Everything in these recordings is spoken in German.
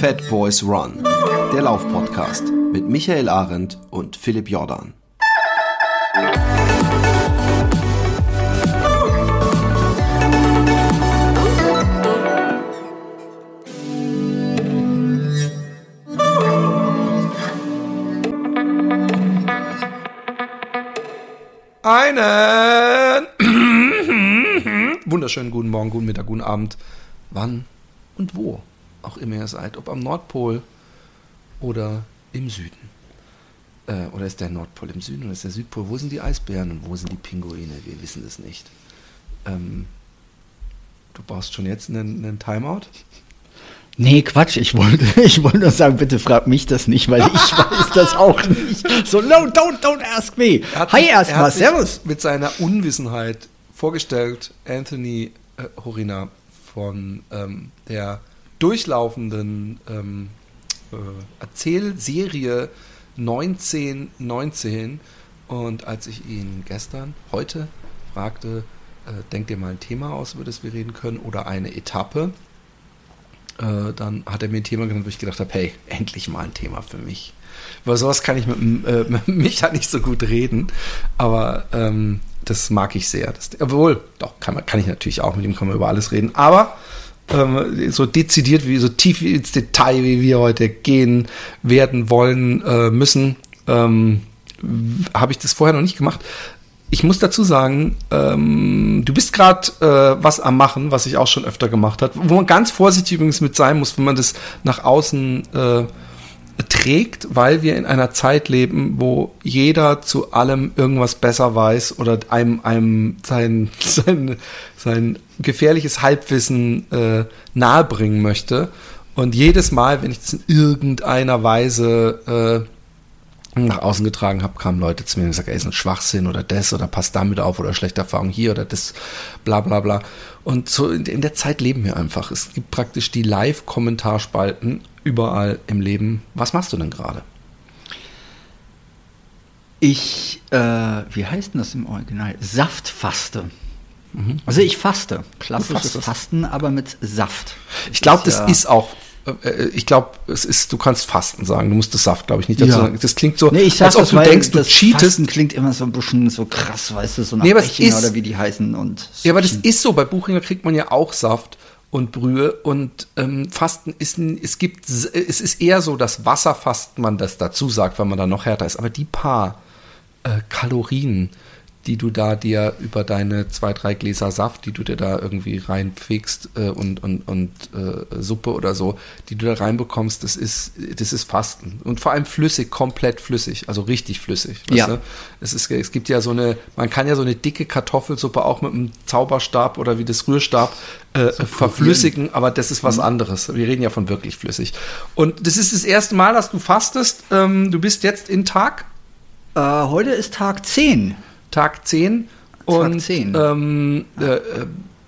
Fat Boys Run, der Laufpodcast mit Michael Arendt und Philipp Jordan. Einen. Wunderschönen guten Morgen, guten Mittag, guten Abend, wann und wo auch immer ihr seid, ob am Nordpol oder im Süden. Äh, oder ist der Nordpol im Süden oder ist der Südpol? Wo sind die Eisbären und wo sind die Pinguine? Wir wissen es nicht. Ähm, du brauchst schon jetzt einen, einen Timeout? Nee, Quatsch, ich wollte, ich wollte nur sagen, bitte frag mich das nicht, weil ich weiß das auch nicht. So, no, don't, don't ask me. Hi erstmal, servus. Mit seiner Unwissenheit vorgestellt, Anthony äh, Horina von ähm, der durchlaufenden ähm, äh, Erzählserie 1919. Und als ich ihn gestern, heute fragte, äh, denk dir mal ein Thema aus, über das wir reden können, oder eine Etappe, äh, dann hat er mir ein Thema genannt, wo ich gedacht habe, hey, endlich mal ein Thema für mich. Über sowas kann ich mit, äh, mit Micha nicht so gut reden, aber ähm, das mag ich sehr. Das, obwohl, doch, kann, kann ich natürlich auch, mit ihm kann man über alles reden, aber ähm, so dezidiert, wie so tief ins Detail, wie wir heute gehen werden, wollen, äh, müssen, ähm, habe ich das vorher noch nicht gemacht. Ich muss dazu sagen, ähm, du bist gerade äh, was am machen, was ich auch schon öfter gemacht habe, wo man ganz vorsichtig übrigens mit sein muss, wenn man das nach außen äh, trägt, weil wir in einer Zeit leben, wo jeder zu allem irgendwas besser weiß oder einem, einem sein, sein, sein gefährliches Halbwissen äh, nahebringen möchte. Und jedes Mal, wenn ich das in irgendeiner Weise äh, nach außen getragen habe, kamen Leute zu mir und gesagt, ey, ist ein Schwachsinn oder das oder passt damit auf oder schlechte Erfahrung hier oder das, bla bla bla. Und so in, in der Zeit leben wir einfach. Es gibt praktisch die Live-Kommentarspalten überall im Leben. Was machst du denn gerade? Ich, äh, wie heißt denn das im Original? Saftfaste. Mhm. Also ich faste. Klassisches Fasten, aber mit Saft. Ich glaube, das, das ist auch ich glaube, es ist, du kannst Fasten sagen. Du musst das Saft, glaube ich, nicht dazu ja. sagen. Das klingt so, nee, ich als ob du denkst, du cheatest. Fasten klingt immer so ein bisschen so krass, weißt du, so nach nee, ist, oder wie die heißen. Und ja, aber das ist so. Bei Buchinger kriegt man ja auch Saft und Brühe und ähm, Fasten ist es gibt es ist eher so, dass Wasserfasten man das dazu sagt, wenn man da noch härter ist. Aber die paar äh, Kalorien, die du da dir über deine zwei, drei Gläser Saft, die du dir da irgendwie reinfegst äh, und, und, und äh, Suppe oder so, die du da reinbekommst, das ist, das ist Fasten. Und vor allem flüssig, komplett flüssig, also richtig flüssig. Ja. Du? Es, ist, es gibt ja so eine, man kann ja so eine dicke Kartoffelsuppe auch mit einem Zauberstab oder wie das Rührstab äh, so verflüssigen, aber das ist was mhm. anderes. Wir reden ja von wirklich flüssig. Und das ist das erste Mal, dass du fastest. Ähm, du bist jetzt in Tag? Äh, heute ist Tag 10. Tag 10. Und, Tag 10. Ähm, äh, äh,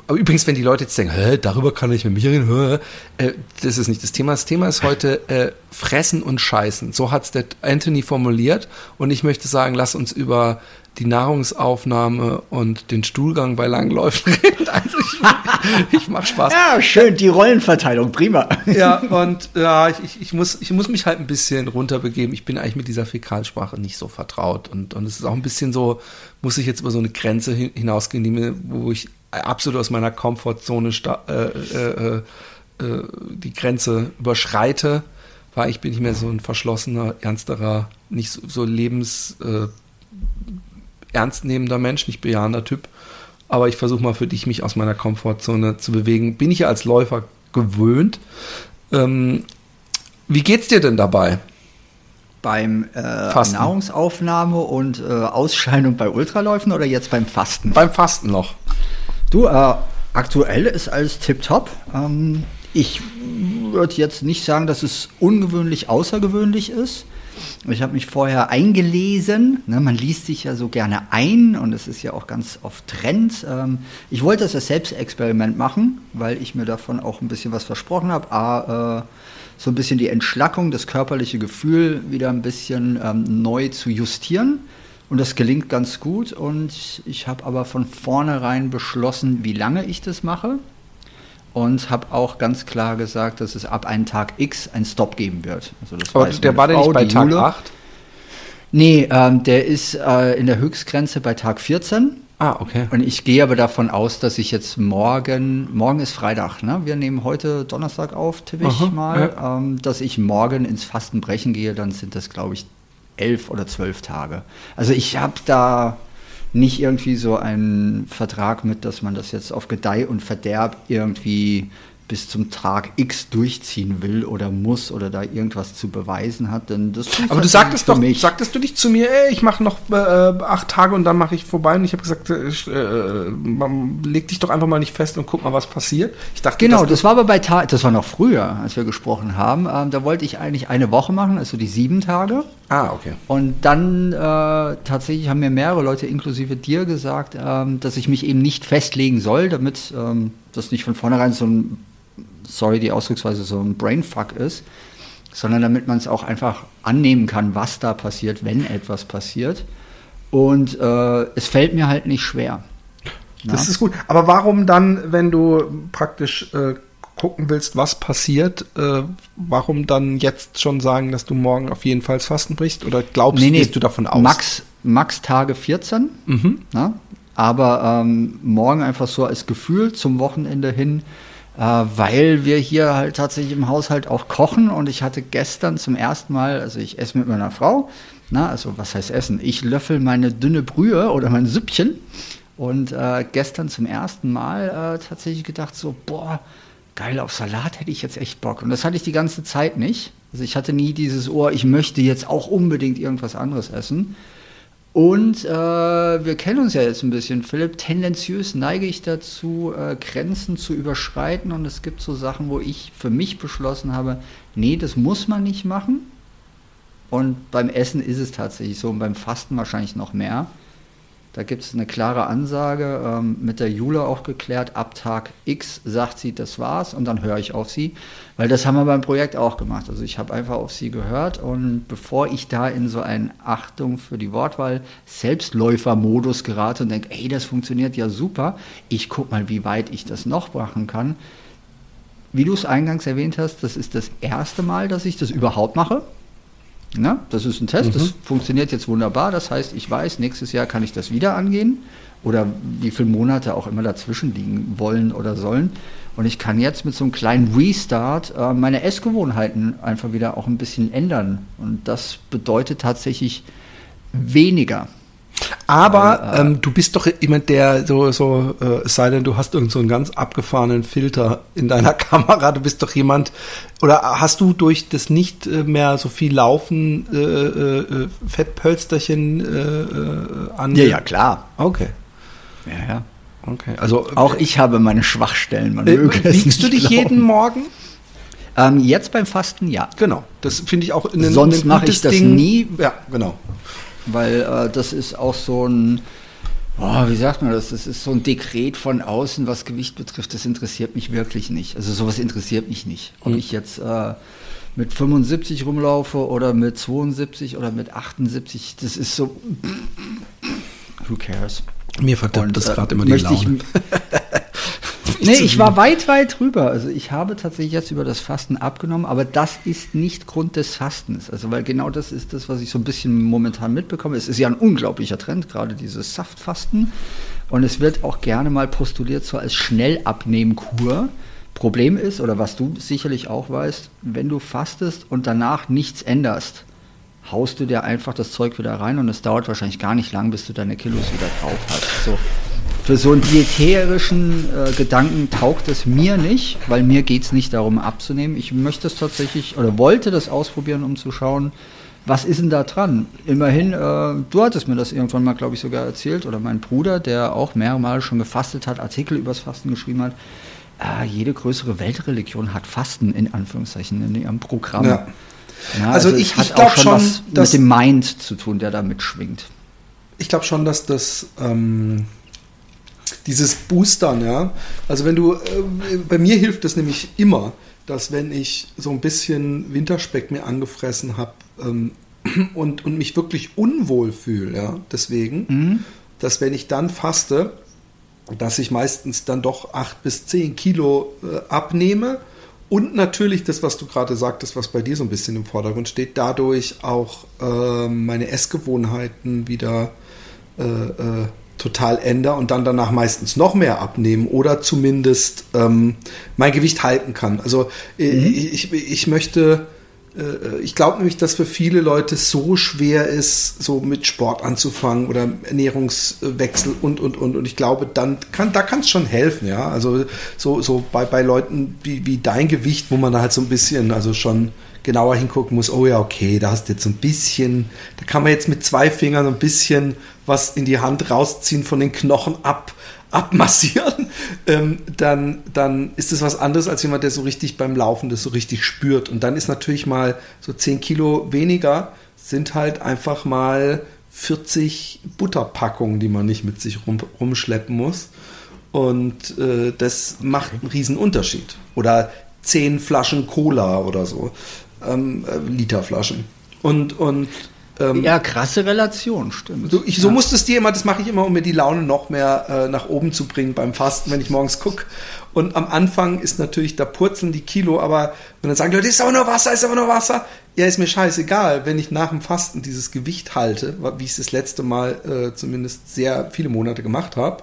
übrigens, wenn die Leute jetzt denken, Hä, darüber kann ich mit mir reden, äh, das ist nicht das Thema. Das Thema ist heute äh, Fressen und Scheißen. So hat es der Anthony formuliert. Und ich möchte sagen, lass uns über die Nahrungsaufnahme und den Stuhlgang bei Langläufen reden. Also ich, ich mache Spaß. Ja, schön, die Rollenverteilung, prima. Ja, und ja, ich, ich, muss, ich muss mich halt ein bisschen runterbegeben. Ich bin eigentlich mit dieser Fäkalsprache nicht so vertraut. Und, und es ist auch ein bisschen so, muss ich jetzt über so eine Grenze hinausgehen, die mir, wo ich absolut aus meiner Komfortzone äh, äh, äh, die Grenze überschreite, weil ich bin nicht mehr so ein verschlossener, ernsterer, nicht so, so lebens äh, ernstnehmender Mensch, nicht bejahender Typ. Aber ich versuche mal für dich, mich aus meiner Komfortzone zu bewegen. Bin ich ja als Läufer gewöhnt. Ähm, wie geht's dir denn dabei? Beim äh, Nahrungsaufnahme und äh, Ausscheidung bei Ultraläufen oder jetzt beim Fasten? Beim Fasten noch. Du, äh, aktuell ist alles tipptopp. Ähm, ich würde jetzt nicht sagen, dass es ungewöhnlich außergewöhnlich ist. Ich habe mich vorher eingelesen. Ne, man liest sich ja so gerne ein und es ist ja auch ganz oft Trend. Ähm, ich wollte das als Selbstexperiment machen, weil ich mir davon auch ein bisschen was versprochen habe. A, äh, so ein bisschen die Entschlackung, das körperliche Gefühl wieder ein bisschen ähm, neu zu justieren. Und das gelingt ganz gut. Und ich habe aber von vornherein beschlossen, wie lange ich das mache. Und habe auch ganz klar gesagt, dass es ab einem Tag X ein Stop geben wird. Also das Aber der war der nicht bei Tag Jule. 8? Nee, ähm, der ist äh, in der Höchstgrenze bei Tag 14. Ah, okay. Und ich gehe aber davon aus, dass ich jetzt morgen, morgen ist Freitag, ne? Wir nehmen heute Donnerstag auf, tippe ich Aha, mal, ja. ähm, dass ich morgen ins Fastenbrechen gehe, dann sind das, glaube ich, elf oder zwölf Tage. Also ich habe da nicht irgendwie so einen Vertrag mit, dass man das jetzt auf Gedeih und Verderb irgendwie bis zum Tag X durchziehen will oder muss oder da irgendwas zu beweisen hat, dann das Aber du sagtest doch, mich. sagtest du nicht zu mir, ey, ich mache noch äh, acht Tage und dann mache ich vorbei und ich habe gesagt, äh, äh leg dich doch einfach mal nicht fest und guck mal, was passiert. Ich dachte, genau, das, das war aber bei Tag, das war noch früher, als wir gesprochen haben. Ähm, da wollte ich eigentlich eine Woche machen, also die sieben Tage. Ah, okay. Und dann äh, tatsächlich haben mir mehrere Leute, inklusive dir, gesagt, ähm, dass ich mich eben nicht festlegen soll, damit ähm, das nicht von vornherein so ein sorry die Ausdrucksweise, so ein Brainfuck ist, sondern damit man es auch einfach annehmen kann, was da passiert, wenn etwas passiert. Und äh, es fällt mir halt nicht schwer. Das ja? ist gut. Aber warum dann, wenn du praktisch äh, gucken willst, was passiert, äh, warum dann jetzt schon sagen, dass du morgen auf jeden Fall Fasten brichst? Oder glaubst nee, nee, du davon aus? Max, Max Tage 14. Mhm. Na? Aber ähm, morgen einfach so als Gefühl zum Wochenende hin weil wir hier halt tatsächlich im Haushalt auch kochen und ich hatte gestern zum ersten Mal, also ich esse mit meiner Frau, na, also was heißt essen? Ich löffel meine dünne Brühe oder mein Süppchen und äh, gestern zum ersten Mal äh, tatsächlich gedacht so, boah, geil, auf Salat hätte ich jetzt echt Bock. Und das hatte ich die ganze Zeit nicht. Also ich hatte nie dieses Ohr, ich möchte jetzt auch unbedingt irgendwas anderes essen. Und äh, wir kennen uns ja jetzt ein bisschen, Philipp. Tendenziös neige ich dazu, äh, Grenzen zu überschreiten. Und es gibt so Sachen, wo ich für mich beschlossen habe, nee, das muss man nicht machen. Und beim Essen ist es tatsächlich so und beim Fasten wahrscheinlich noch mehr. Da gibt es eine klare Ansage, ähm, mit der Jule auch geklärt, ab Tag X sagt sie, das war's und dann höre ich auf sie, weil das haben wir beim Projekt auch gemacht. Also ich habe einfach auf sie gehört und bevor ich da in so einen Achtung für die Wortwahl Selbstläufer-Modus gerate und denke, ey, das funktioniert ja super, ich guck mal, wie weit ich das noch machen kann. Wie du es eingangs erwähnt hast, das ist das erste Mal, dass ich das überhaupt mache. Na, das ist ein Test, mhm. das funktioniert jetzt wunderbar. Das heißt, ich weiß, nächstes Jahr kann ich das wieder angehen oder wie viele Monate auch immer dazwischen liegen wollen oder sollen. Und ich kann jetzt mit so einem kleinen Restart äh, meine Essgewohnheiten einfach wieder auch ein bisschen ändern. Und das bedeutet tatsächlich weniger. Aber äh, ähm, du bist doch jemand, der so, so äh, sei denn, du hast irgend so einen ganz abgefahrenen Filter in deiner Kamera. Du bist doch jemand, oder hast du durch das nicht äh, mehr so viel Laufen äh, äh, äh Fettpölsterchen äh, an? Ja, ja, klar. Okay. Ja, ja. Okay. Also auch ich habe meine Schwachstellen. Man äh, wiegst du dich glauben. jeden Morgen? Ähm, jetzt beim Fasten ja. Genau. Das finde ich auch in Sonst mache ich das Ding. nie. Ja, genau weil äh, das ist auch so ein, oh, wie sagt man das, das ist so ein Dekret von außen, was Gewicht betrifft, das interessiert mich wirklich nicht. Also sowas interessiert mich nicht. Ob mhm. ich jetzt äh, mit 75 rumlaufe oder mit 72 oder mit 78, das ist so, who cares? Mir verdirbt das gerade äh, immer die Laune. nee, ich war weit, weit drüber. Also ich habe tatsächlich jetzt über das Fasten abgenommen, aber das ist nicht Grund des Fastens. Also weil genau das ist das, was ich so ein bisschen momentan mitbekomme. Es ist ja ein unglaublicher Trend, gerade dieses Saftfasten. Und es wird auch gerne mal postuliert so als Schnellabnehmkur. Problem ist, oder was du sicherlich auch weißt, wenn du fastest und danach nichts änderst, haust du dir einfach das Zeug wieder rein und es dauert wahrscheinlich gar nicht lang, bis du deine Kilos wieder drauf hast. So für so einen diäterischen äh, Gedanken taugt es mir nicht, weil mir geht es nicht darum abzunehmen. Ich möchte es tatsächlich oder wollte das ausprobieren, um zu schauen, was ist denn da dran? Immerhin, äh, du hattest mir das irgendwann mal, glaube ich, sogar erzählt, oder mein Bruder, der auch mehrmals schon gefastet hat, Artikel übers Fasten geschrieben hat. Äh, jede größere Weltreligion hat Fasten in Anführungszeichen in ihrem Programm. Ja. Ja, also, also ich, ich glaube schon, was mit dem Mind zu tun, der da mitschwingt. Ich glaube schon, dass das ähm, dieses Boostern, ja. Also wenn du, äh, bei mir hilft es nämlich immer, dass wenn ich so ein bisschen Winterspeck mir angefressen habe ähm, und, und mich wirklich unwohl fühle, ja, deswegen, mhm. dass wenn ich dann faste, dass ich meistens dann doch acht bis zehn Kilo äh, abnehme und natürlich das, was du gerade sagtest, was bei dir so ein bisschen im Vordergrund steht, dadurch auch äh, meine Essgewohnheiten wieder äh, äh, total ändere und dann danach meistens noch mehr abnehmen oder zumindest ähm, mein Gewicht halten kann. Also äh, mhm. ich, ich möchte äh, ich glaube nämlich, dass für viele Leute so schwer ist, so mit Sport anzufangen oder Ernährungswechsel und und und. Und ich glaube, dann kann, da kann es schon helfen, ja. Also so, so bei, bei Leuten wie, wie dein Gewicht, wo man da halt so ein bisschen, also schon genauer hingucken muss, oh ja, okay, da hast du jetzt so ein bisschen, da kann man jetzt mit zwei Fingern ein bisschen was in die Hand rausziehen von den Knochen ab abmassieren, ähm, dann, dann ist es was anderes als jemand, der so richtig beim Laufen das so richtig spürt. Und dann ist natürlich mal so 10 Kilo weniger, sind halt einfach mal 40 Butterpackungen, die man nicht mit sich rum, rumschleppen muss. Und äh, das macht einen riesen Unterschied. Oder 10 Flaschen Cola oder so, ähm, äh, Literflaschen. Und, und ähm, ja, krasse Relation, stimmt. So, ich, so ja. musste es dir immer, das mache ich immer, um mir die Laune noch mehr äh, nach oben zu bringen beim Fasten, wenn ich morgens gucke. Und am Anfang ist natürlich, da purzeln die Kilo, aber wenn dann sagen die Leute, ist aber nur Wasser, ist aber nur Wasser. Ja, ist mir scheißegal, wenn ich nach dem Fasten dieses Gewicht halte, wie ich es das letzte Mal äh, zumindest sehr viele Monate gemacht habe,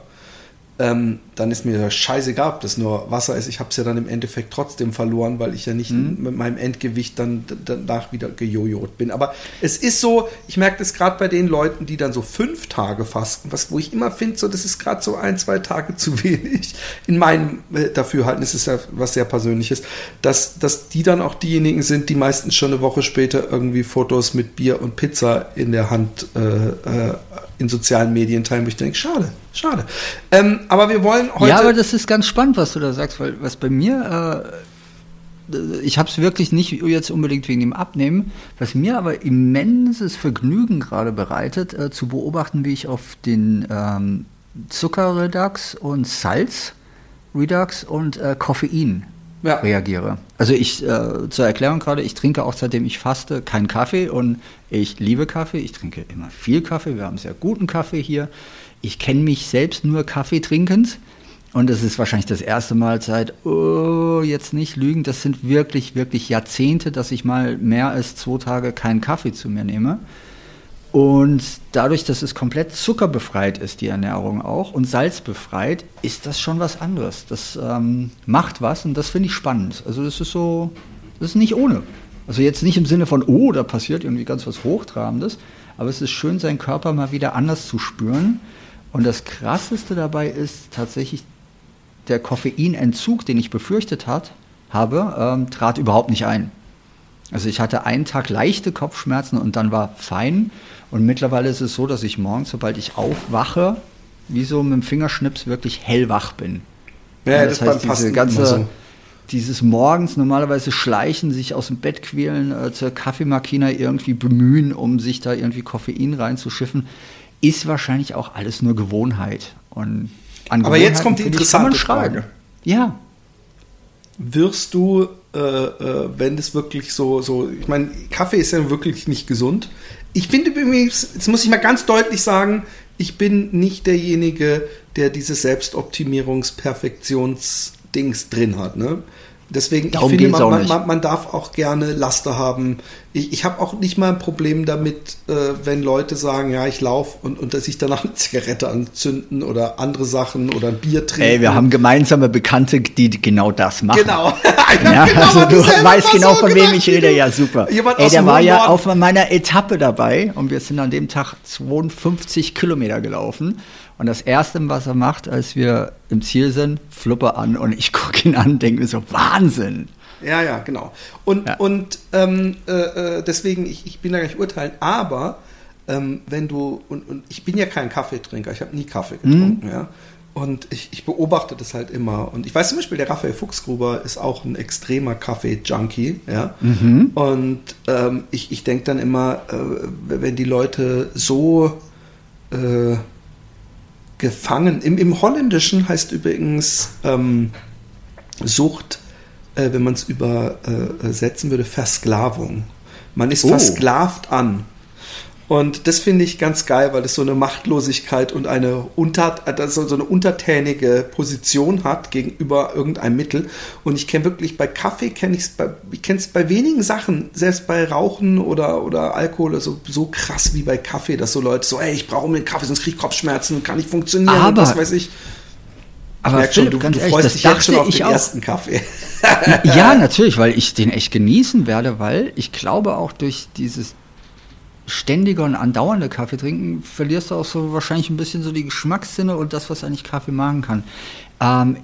ähm, dann ist mir scheißegal, ob das nur Wasser ist. Ich habe es ja dann im Endeffekt trotzdem verloren, weil ich ja nicht mhm. mit meinem Endgewicht dann danach wieder gejojot bin. Aber es ist so, ich merke das gerade bei den Leuten, die dann so fünf Tage fasten, was, wo ich immer finde, so, das ist gerade so ein, zwei Tage zu wenig. In meinem äh, Dafürhalten ist es ja was sehr Persönliches, dass, dass die dann auch diejenigen sind, die meistens schon eine Woche später irgendwie Fotos mit Bier und Pizza in der Hand äh, äh, in sozialen Medien teilen, wo ich denke, schade, schade. Ähm, aber wir wollen heute. Ja, aber das ist ganz spannend, was du da sagst, weil was bei mir, äh, ich habe es wirklich nicht jetzt unbedingt wegen dem Abnehmen, was mir aber immenses Vergnügen gerade bereitet, äh, zu beobachten, wie ich auf den ähm, Zuckerredux und Salzredux und äh, Koffein ja. reagiere. Also ich, äh, zur Erklärung gerade, ich trinke auch seitdem ich faste keinen Kaffee und ich liebe Kaffee. Ich trinke immer viel Kaffee. Wir haben sehr guten Kaffee hier. Ich kenne mich selbst nur Kaffee trinkend. Und es ist wahrscheinlich das erste Mal seit, oh, jetzt nicht lügen, das sind wirklich, wirklich Jahrzehnte, dass ich mal mehr als zwei Tage keinen Kaffee zu mir nehme. Und dadurch, dass es komplett zuckerbefreit ist, die Ernährung auch, und salzbefreit, ist das schon was anderes. Das ähm, macht was und das finde ich spannend. Also das ist so, das ist nicht ohne. Also jetzt nicht im Sinne von, oh, da passiert irgendwie ganz was Hochtrabendes, aber es ist schön, seinen Körper mal wieder anders zu spüren. Und das Krasseste dabei ist tatsächlich der Koffeinentzug, den ich befürchtet hat, habe, ähm, trat überhaupt nicht ein. Also ich hatte einen Tag leichte Kopfschmerzen und dann war fein. Und mittlerweile ist es so, dass ich morgens, sobald ich aufwache, wie so mit dem Fingerschnips wirklich hellwach bin. Ja, das, das heißt, diese ganze, so. dieses morgens normalerweise schleichen, sich aus dem Bett quälen, äh, zur Kaffeemakina irgendwie bemühen, um sich da irgendwie Koffein reinzuschiffen, ist wahrscheinlich auch alles nur Gewohnheit. Und Aber jetzt kommt die interessante Frage. Ja. Wirst du, äh, äh, wenn das wirklich so, so, ich meine, Kaffee ist ja wirklich nicht gesund ich finde übrigens, jetzt muss ich mal ganz deutlich sagen, ich bin nicht derjenige, der dieses Selbstoptimierungs-Perfektions-Dings drin hat. Ne? Deswegen, Darum ich finde, man, man, man, darf auch gerne Laster haben. Ich, ich habe auch nicht mal ein Problem damit, äh, wenn Leute sagen, ja, ich laufe und, und dass sich danach eine Zigarette anzünden oder andere Sachen oder ein Bier trinken. Ey, wir haben gemeinsame Bekannte, die genau das machen. Genau. Ja, genau also du weißt genau, von wem ich rede. Ja, super. Jemand Ey, der war ja auf meiner Etappe dabei und wir sind an dem Tag 52 Kilometer gelaufen. Und das Erste, was er macht, als wir im Ziel sind, fluppe an und ich gucke ihn an und denke mir so, Wahnsinn. Ja, ja, genau. Und, ja. und ähm, äh, äh, deswegen, ich, ich bin da gar nicht urteilen, aber ähm, wenn du, und, und ich bin ja kein Kaffeetrinker, ich habe nie Kaffee getrunken, mhm. ja. Und ich, ich, beobachte das halt immer. Und ich weiß zum Beispiel, der Raphael Fuchsgruber ist auch ein extremer Kaffee-Junkie. Ja? Mhm. Und ähm, ich, ich denke dann immer, äh, wenn die Leute so äh, gefangen. Im, im Holländischen heißt übrigens ähm, Sucht, äh, wenn man es übersetzen würde, Versklavung. Man ist oh. versklavt an. Und das finde ich ganz geil, weil das so eine Machtlosigkeit und eine, unter, also so eine untertänige Position hat gegenüber irgendeinem Mittel. Und ich kenne wirklich bei Kaffee, kenne ich es bei, ich kenne es bei wenigen Sachen, selbst bei Rauchen oder, oder Alkohol, so, so krass wie bei Kaffee, dass so Leute so, ey, ich brauche einen Kaffee, sonst kriege ich Kopfschmerzen und kann nicht funktionieren Aber, und was weiß ich. Aber Philipp, schon, du, ganz du ehrlich, freust das dich jetzt schon dachte auf ich den auch. ersten Kaffee. ja, natürlich, weil ich den echt genießen werde, weil ich glaube auch durch dieses ständige und andauernde Kaffee trinken verlierst du auch so wahrscheinlich ein bisschen so die Geschmackssinne und das, was eigentlich Kaffee machen kann. Ähm,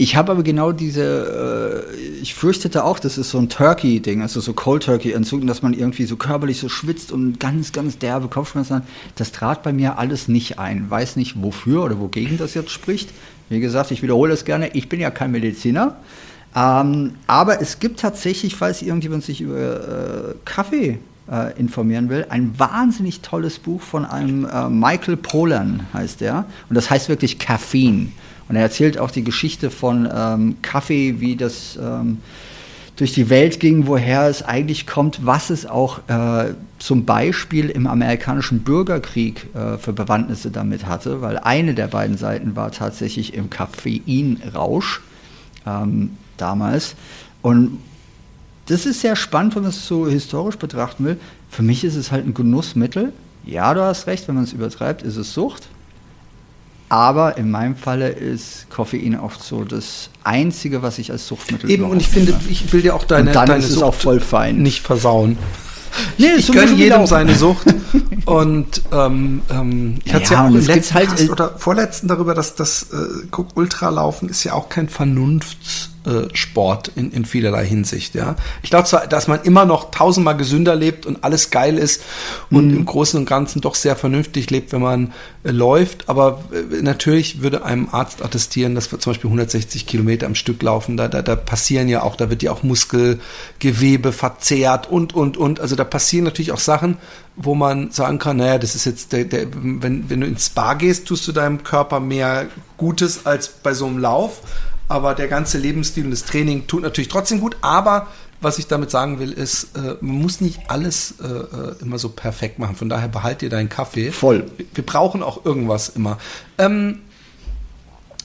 ich habe aber genau diese, äh, ich fürchtete auch, das ist so ein Turkey-Ding, also so Cold Turkey-Entzug, dass man irgendwie so körperlich so schwitzt und ganz, ganz derbe Kopfschmerzen hat. Das trat bei mir alles nicht ein. Weiß nicht wofür oder wogegen das jetzt spricht. Wie gesagt, ich wiederhole es gerne, ich bin ja kein Mediziner. Ähm, aber es gibt tatsächlich, falls irgendjemand sich über äh, Kaffee äh, informieren will, ein wahnsinnig tolles Buch von einem äh, Michael Pollan heißt der. Und das heißt wirklich Caffeine. Und er erzählt auch die Geschichte von ähm, Kaffee, wie das ähm, durch die Welt ging, woher es eigentlich kommt, was es auch äh, zum Beispiel im amerikanischen Bürgerkrieg äh, für Bewandtnisse damit hatte, weil eine der beiden Seiten war tatsächlich im Koffeinrausch ähm, damals. Und das ist sehr spannend, wenn man es so historisch betrachten will. Für mich ist es halt ein Genussmittel. Ja, du hast recht, wenn man es übertreibt, ist es Sucht. Aber in meinem Falle ist Koffein oft so das Einzige, was ich als Suchtmittel Eben, und ich finde, ich will dir auch deine, und dann deine ist es Sucht auch voll fein. nicht versauen. Nee, ich gönne es jedem seine Sucht. Und ähm, ähm, ich hatte es Ja, ja auch im es letzten halt, oder vorletzten darüber, dass das äh, Ultralaufen ist ja auch kein Vernunftssport äh, Sport in, in vielerlei Hinsicht. Ja, ich glaube zwar, dass man immer noch tausendmal gesünder lebt und alles geil ist und im Großen und Ganzen doch sehr vernünftig lebt, wenn man äh, läuft. Aber äh, natürlich würde einem Arzt attestieren, dass wir zum Beispiel 160 Kilometer am Stück laufen. Da, da, da passieren ja auch, da wird ja auch Muskelgewebe verzehrt und und und. Also da passieren natürlich auch Sachen, wo man sagen kann, naja, das ist jetzt der, der wenn, wenn du ins Spa gehst, tust du deinem Körper mehr Gutes als bei so einem Lauf. Aber der ganze Lebensstil und das Training tut natürlich trotzdem gut. Aber was ich damit sagen will, ist, äh, man muss nicht alles äh, äh, immer so perfekt machen. Von daher behalt dir deinen Kaffee. Voll. Wir brauchen auch irgendwas immer. Ähm,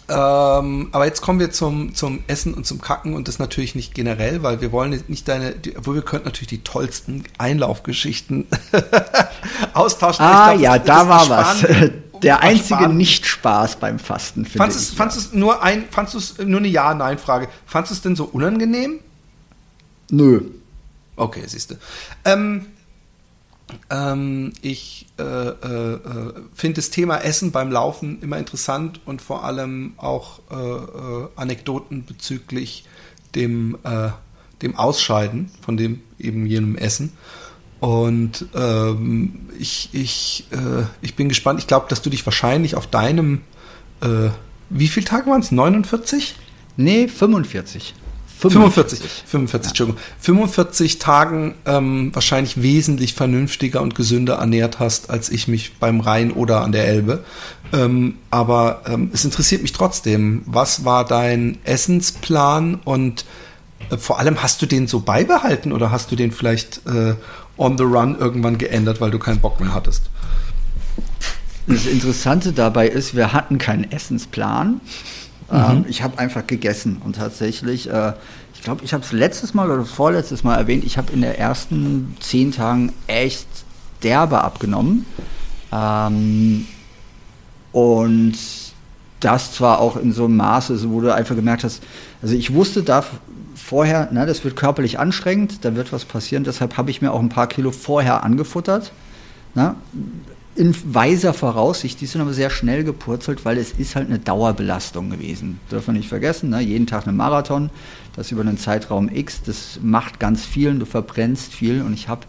ähm, aber jetzt kommen wir zum, zum Essen und zum Kacken und das natürlich nicht generell, weil wir wollen nicht deine, die, obwohl wir könnten natürlich die tollsten Einlaufgeschichten austauschen. Ah glaub, ja, das- da das war was. Der einzige ersparen- Nicht-Spaß beim Fasten, finde Fandest ich. du fandst du's nur ein, fandst du es nur eine Ja-Nein-Frage? Fandest du es denn so unangenehm? Nö. Okay, siehst du. Ähm, ähm, ich äh, äh, äh, finde das Thema Essen beim Laufen immer interessant und vor allem auch äh, äh, Anekdoten bezüglich dem, äh, dem Ausscheiden von dem eben jenem Essen. Und ähm, ich, ich, äh, ich bin gespannt. Ich glaube, dass du dich wahrscheinlich auf deinem, äh, wie viele Tage waren es? 49? Nee, 45. 45, 45, Entschuldigung. 45 Tagen ähm, wahrscheinlich wesentlich vernünftiger und gesünder ernährt hast, als ich mich beim Rhein oder an der Elbe. Ähm, aber ähm, es interessiert mich trotzdem. Was war dein Essensplan und äh, vor allem hast du den so beibehalten oder hast du den vielleicht äh, on the run irgendwann geändert, weil du keinen Bock mehr hattest? Das Interessante dabei ist, wir hatten keinen Essensplan. Ähm, ich habe einfach gegessen und tatsächlich, äh, ich glaube, ich habe es letztes Mal oder vorletztes Mal erwähnt, ich habe in den ersten zehn Tagen echt derbe abgenommen. Ähm, und das zwar auch in so einem Maße, wo du einfach gemerkt hast, also ich wusste da vorher, na, das wird körperlich anstrengend, da wird was passieren, deshalb habe ich mir auch ein paar Kilo vorher angefuttert. Na, in weiser Voraussicht, die sind aber sehr schnell gepurzelt, weil es ist halt eine Dauerbelastung gewesen. Dürfen wir nicht vergessen, ne? jeden Tag eine Marathon, das über einen Zeitraum X, das macht ganz viel und du verbrennst viel und ich habe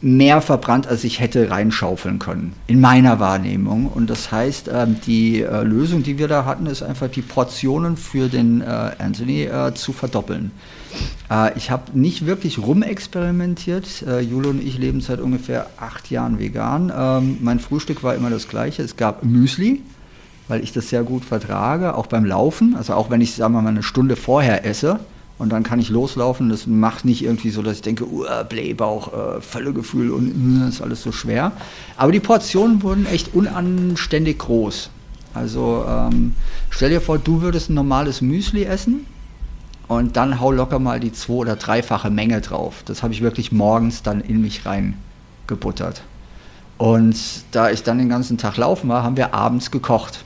mehr verbrannt, als ich hätte reinschaufeln können, in meiner Wahrnehmung. Und das heißt, ähm, die äh, Lösung, die wir da hatten, ist einfach die Portionen für den äh, Anthony äh, zu verdoppeln. Ich habe nicht wirklich rumexperimentiert. Jule und ich leben seit ungefähr acht Jahren vegan. Ähm, mein Frühstück war immer das gleiche. Es gab Müsli, weil ich das sehr gut vertrage, auch beim Laufen. Also auch wenn ich, sagen wir mal, eine Stunde vorher esse und dann kann ich loslaufen. Das macht nicht irgendwie so, dass ich denke, uh, Blähbauch, äh, Völlegefühl und uh, ist alles so schwer. Aber die Portionen wurden echt unanständig groß. Also ähm, stell dir vor, du würdest ein normales Müsli essen und dann hau locker mal die zwei- oder dreifache Menge drauf. Das habe ich wirklich morgens dann in mich reingebuttert. Und da ich dann den ganzen Tag laufen war, haben wir abends gekocht.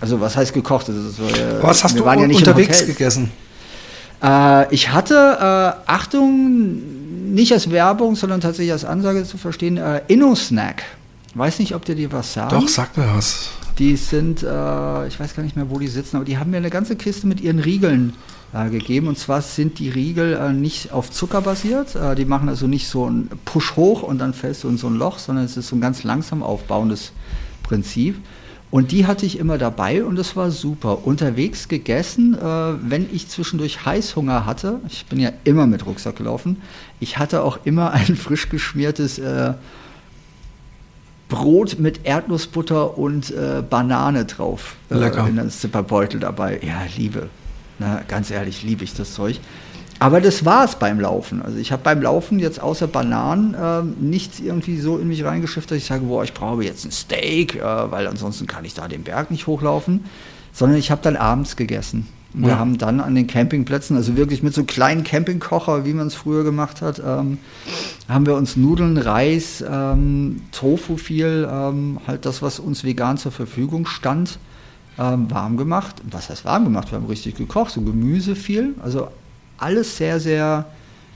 Also was heißt gekocht? So, äh, was hast du ja unterwegs gegessen? Äh, ich hatte, äh, Achtung, nicht als Werbung, sondern tatsächlich als Ansage zu verstehen, äh, Inno-Snack. Weiß nicht, ob dir die was sagen. Doch, sag mir was. Die sind, äh, ich weiß gar nicht mehr, wo die sitzen, aber die haben mir eine ganze Kiste mit ihren Riegeln äh, gegeben. Und zwar sind die Riegel äh, nicht auf Zucker basiert. Äh, die machen also nicht so einen Push hoch und dann fällst du in so ein Loch, sondern es ist so ein ganz langsam aufbauendes Prinzip. Und die hatte ich immer dabei und das war super. Unterwegs gegessen, äh, wenn ich zwischendurch Heißhunger hatte, ich bin ja immer mit Rucksack gelaufen, ich hatte auch immer ein frisch geschmiertes äh, Brot mit Erdnussbutter und äh, Banane drauf. Äh, Lecker. in einem Zipperbeutel dabei. Ja, liebe. Na, ganz ehrlich, liebe ich das Zeug. Aber das war es beim Laufen. Also ich habe beim Laufen jetzt außer Bananen äh, nichts irgendwie so in mich reingeschifft, dass ich sage, boah, ich brauche jetzt ein Steak, äh, weil ansonsten kann ich da den Berg nicht hochlaufen. Sondern ich habe dann abends gegessen. Und ja. Wir haben dann an den Campingplätzen, also wirklich mit so kleinen Campingkocher, wie man es früher gemacht hat, ähm, haben wir uns Nudeln, Reis, ähm, Tofu viel, ähm, halt das, was uns vegan zur Verfügung stand, ähm, warm gemacht. Was heißt warm gemacht? Wir haben richtig gekocht, so Gemüse viel. Also alles sehr, sehr,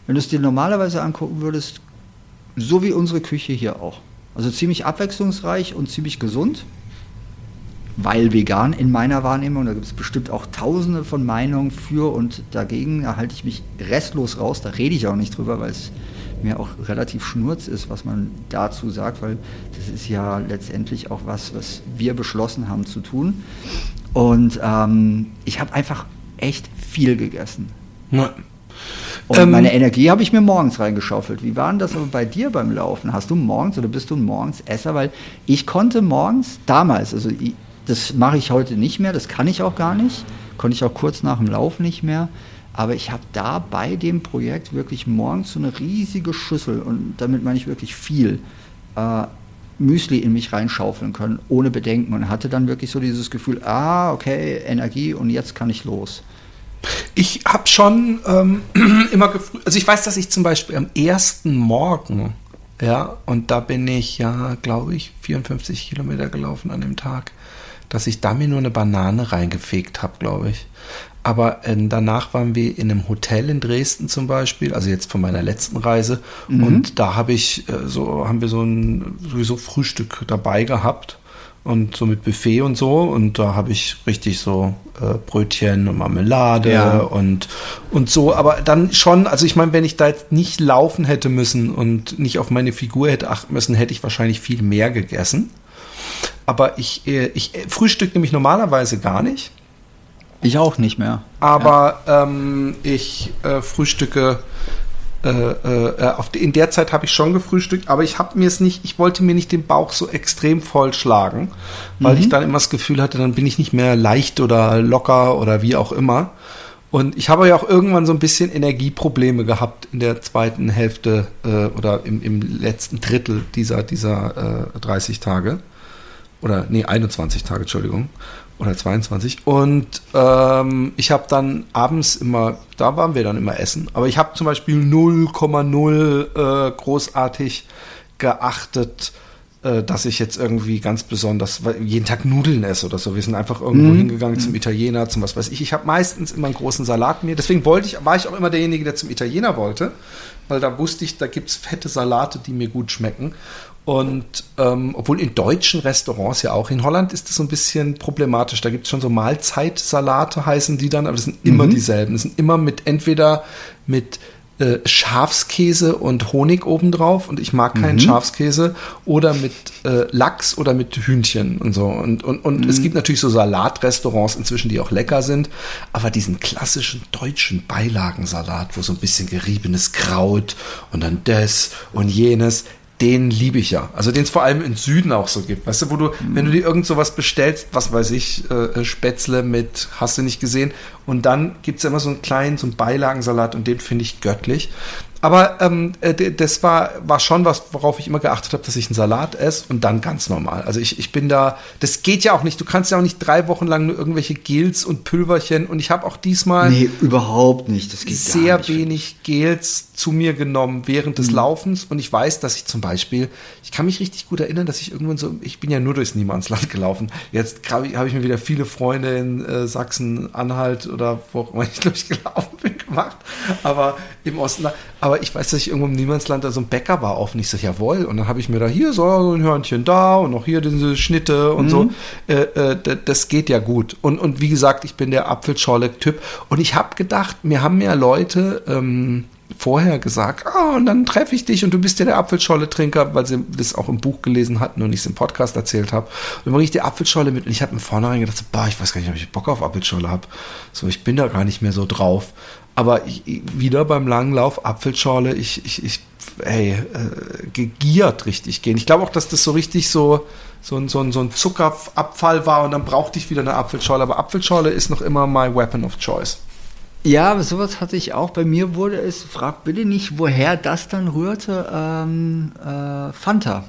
wenn du es dir normalerweise angucken würdest, so wie unsere Küche hier auch. Also ziemlich abwechslungsreich und ziemlich gesund, weil vegan in meiner Wahrnehmung. Da gibt es bestimmt auch tausende von Meinungen für und dagegen. Da halte ich mich restlos raus. Da rede ich auch nicht drüber, weil es mir auch relativ schnurz ist, was man dazu sagt, weil das ist ja letztendlich auch was, was wir beschlossen haben zu tun. Und ähm, ich habe einfach echt viel gegessen. Ja. Und ähm, meine Energie habe ich mir morgens reingeschaufelt. Wie war denn das aber bei dir beim Laufen? Hast du morgens oder bist du ein Morgensesser? Weil ich konnte morgens, damals, also ich, das mache ich heute nicht mehr, das kann ich auch gar nicht, konnte ich auch kurz nach dem Lauf nicht mehr. Aber ich habe da bei dem Projekt wirklich morgens so eine riesige Schüssel, und damit meine ich wirklich viel, äh, Müsli in mich reinschaufeln können, ohne Bedenken. Und hatte dann wirklich so dieses Gefühl, ah, okay, Energie und jetzt kann ich los. Ich habe schon ähm, immer also ich weiß, dass ich zum Beispiel am ersten Morgen, ja, und da bin ich ja, glaube ich, 54 Kilometer gelaufen an dem Tag, dass ich da mir nur eine Banane reingefegt habe, glaube ich. Aber äh, danach waren wir in einem Hotel in Dresden zum Beispiel, also jetzt von meiner letzten Reise. Mhm. Und da habe ich äh, so, haben wir so ein sowieso Frühstück dabei gehabt und so mit Buffet und so. Und da habe ich richtig so äh, Brötchen und Marmelade ja. und, und so. Aber dann schon, also ich meine, wenn ich da jetzt nicht laufen hätte müssen und nicht auf meine Figur hätte achten müssen, hätte ich wahrscheinlich viel mehr gegessen. Aber ich, äh, ich äh, frühstück nämlich normalerweise gar nicht. Ich auch nicht mehr. Aber ja. ähm, ich äh, frühstücke auf, in der Zeit habe ich schon gefrühstückt, aber ich habe mir es nicht, ich wollte mir nicht den Bauch so extrem voll schlagen, weil mhm. ich dann immer das Gefühl hatte, dann bin ich nicht mehr leicht oder locker oder wie auch immer. Und ich habe ja auch irgendwann so ein bisschen Energieprobleme gehabt in der zweiten Hälfte äh, oder im, im letzten Drittel dieser, dieser äh, 30 Tage. Oder nee, 21 Tage, Entschuldigung oder 22. Und ähm, ich habe dann abends immer, da waren wir dann immer essen, aber ich habe zum Beispiel 0,0 äh, großartig geachtet, äh, dass ich jetzt irgendwie ganz besonders jeden Tag Nudeln esse oder so. Wir sind einfach irgendwo mhm. hingegangen zum Italiener, zum was weiß ich. Ich habe meistens immer einen großen Salat mir. Deswegen wollte ich, war ich auch immer derjenige, der zum Italiener wollte, weil da wusste ich, da gibt es fette Salate, die mir gut schmecken. Und ähm, obwohl in deutschen Restaurants ja auch, in Holland ist das so ein bisschen problematisch. Da gibt es schon so Mahlzeitsalate, heißen die dann, aber das sind immer mhm. dieselben. Das sind immer mit entweder mit äh, Schafskäse und Honig obendrauf und ich mag keinen mhm. Schafskäse oder mit äh, Lachs oder mit Hühnchen und so. Und, und, und mhm. es gibt natürlich so Salatrestaurants inzwischen, die auch lecker sind, aber diesen klassischen deutschen Beilagensalat, wo so ein bisschen geriebenes Kraut und dann das und jenes, den liebe ich ja. Also den es vor allem im Süden auch so gibt. Weißt du, wo du, mhm. wenn du dir irgend sowas bestellst, was weiß ich, äh, Spätzle mit, hast du nicht gesehen, und dann gibt es immer so einen kleinen, so einen Beilagensalat und den finde ich göttlich. Aber ähm, äh, das war, war schon was, worauf ich immer geachtet habe, dass ich einen Salat esse und dann ganz normal. Also ich, ich bin da, das geht ja auch nicht. Du kannst ja auch nicht drei Wochen lang nur irgendwelche Gels und Pülverchen und ich habe auch diesmal nee, überhaupt nicht. Das geht sehr nicht. wenig Gels zu mir genommen während des mhm. Laufens und ich weiß, dass ich zum Beispiel, ich kann mich richtig gut erinnern, dass ich irgendwann so, ich bin ja nur durchs Niemandsland gelaufen. Jetzt habe ich mir wieder viele Freunde in äh, Sachsen, Anhalt oder wo auch immer ich durchgelaufen bin gemacht, aber im Osten, aber aber ich weiß, dass ich irgendwo im Niemandsland da so ein Bäcker war offen. Ich sage, jawohl. Und dann habe ich mir da hier so ein Hörnchen da und noch hier diese Schnitte und mhm. so. Äh, äh, das geht ja gut. Und, und wie gesagt, ich bin der Apfelschorle-Typ. Und ich habe gedacht, mir haben ja Leute ähm, vorher gesagt, oh, und dann treffe ich dich und du bist ja der Apfelscholle-Trinker, weil sie das auch im Buch gelesen hatten und ich es im Podcast erzählt habe. Und dann bringe ich die Apfelscholle mit und ich habe mir vornherein gedacht, so, bah, ich weiß gar nicht, ob ich Bock auf Apfelscholle habe. So, ich bin da gar nicht mehr so drauf. Aber ich, wieder beim Langlauf, Apfelschorle, ich, ich, ich ey, äh, gegiert richtig gehen. Ich glaube auch, dass das so richtig so, so, ein, so, so ein Zuckerabfall war und dann brauchte ich wieder eine Apfelschorle. Aber Apfelschorle ist noch immer my weapon of choice. Ja, sowas hatte ich auch. Bei mir wurde es, frag bitte nicht, woher das dann rührte, ähm, äh, Fanta.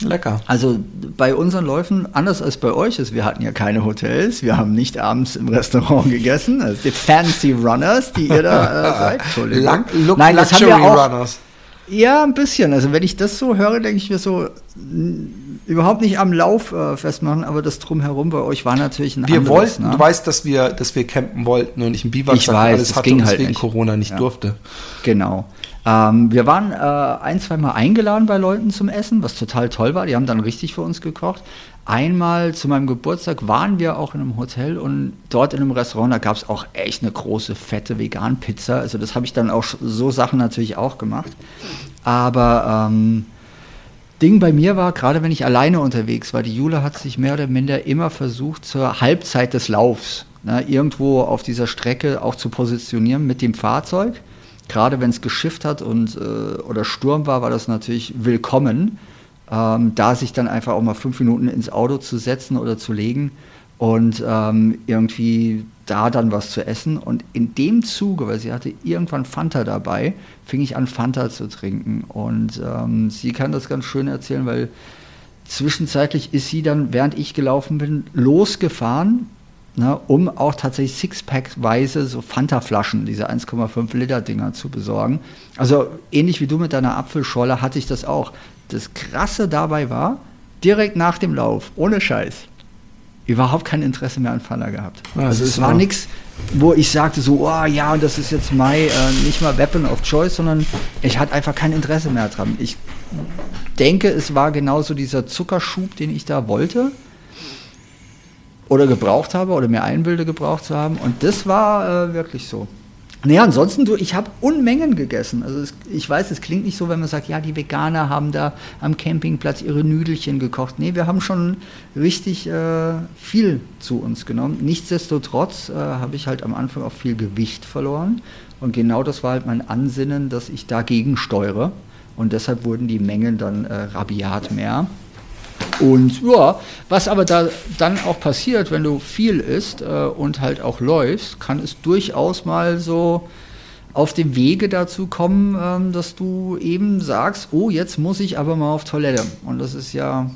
Lecker. Also bei unseren Läufen, anders als bei euch ist, wir hatten ja keine Hotels, wir haben nicht abends im Restaurant gegessen, also die Fancy Runners, die ihr da äh, seid. Entschuldigung. Look, Nein, das haben wir auch, Runners. Ja, ein bisschen. Also wenn ich das so höre, denke ich mir so, überhaupt nicht am Lauf äh, festmachen, aber das drumherum bei euch war natürlich ein Wir anderes, wollten, ne? du weißt, dass wir, dass wir campen wollten und ich ein Biwak alles hatte ging und halt wegen Corona nicht ja. durfte. Genau. Ähm, wir waren äh, ein, zwei Mal eingeladen bei Leuten zum Essen, was total toll war. Die haben dann richtig für uns gekocht. Einmal zu meinem Geburtstag waren wir auch in einem Hotel und dort in einem Restaurant, da gab es auch echt eine große, fette Vegan-Pizza. Also das habe ich dann auch so Sachen natürlich auch gemacht. Aber ähm, Ding bei mir war, gerade wenn ich alleine unterwegs war, die Jule hat sich mehr oder minder immer versucht, zur Halbzeit des Laufs ne, irgendwo auf dieser Strecke auch zu positionieren mit dem Fahrzeug gerade wenn es geschifft hat und, äh, oder Sturm war, war das natürlich willkommen, ähm, da sich dann einfach auch mal fünf Minuten ins Auto zu setzen oder zu legen und ähm, irgendwie da dann was zu essen. Und in dem Zuge, weil sie hatte irgendwann Fanta dabei, fing ich an, Fanta zu trinken. Und ähm, sie kann das ganz schön erzählen, weil zwischenzeitlich ist sie dann, während ich gelaufen bin, losgefahren ne, um auch tatsächlich Sixpack-weise so Fanta-Flaschen, diese 1,5 Liter-Dinger zu besorgen. Also ähnlich wie du mit deiner Apfelscholle hatte ich das auch. Das Krasse dabei war, direkt nach dem Lauf, ohne Scheiß, überhaupt kein Interesse mehr an Fanta gehabt. Ja, also es war nichts, wo ich sagte so, oh ja, das ist jetzt mein, äh, nicht mal Weapon of Choice, sondern ich hatte einfach kein Interesse mehr dran. Ich denke, es war genauso dieser Zuckerschub, den ich da wollte oder gebraucht habe oder mir einbilde gebraucht zu haben. Und das war äh, wirklich so. Naja, ansonsten, du, ich habe Unmengen gegessen. Also es, ich weiß, es klingt nicht so, wenn man sagt, ja, die Veganer haben da am Campingplatz ihre Nüdelchen gekocht. Nee, wir haben schon richtig äh, viel zu uns genommen. Nichtsdestotrotz äh, habe ich halt am Anfang auch viel Gewicht verloren. Und genau das war halt mein Ansinnen, dass ich dagegen steuere. Und deshalb wurden die Mengen dann äh, rabiat mehr. Und ja, was aber da dann auch passiert, wenn du viel isst äh, und halt auch läufst, kann es durchaus mal so auf dem Wege dazu kommen, ähm, dass du eben sagst, oh, jetzt muss ich aber mal auf Toilette. Und das ist ja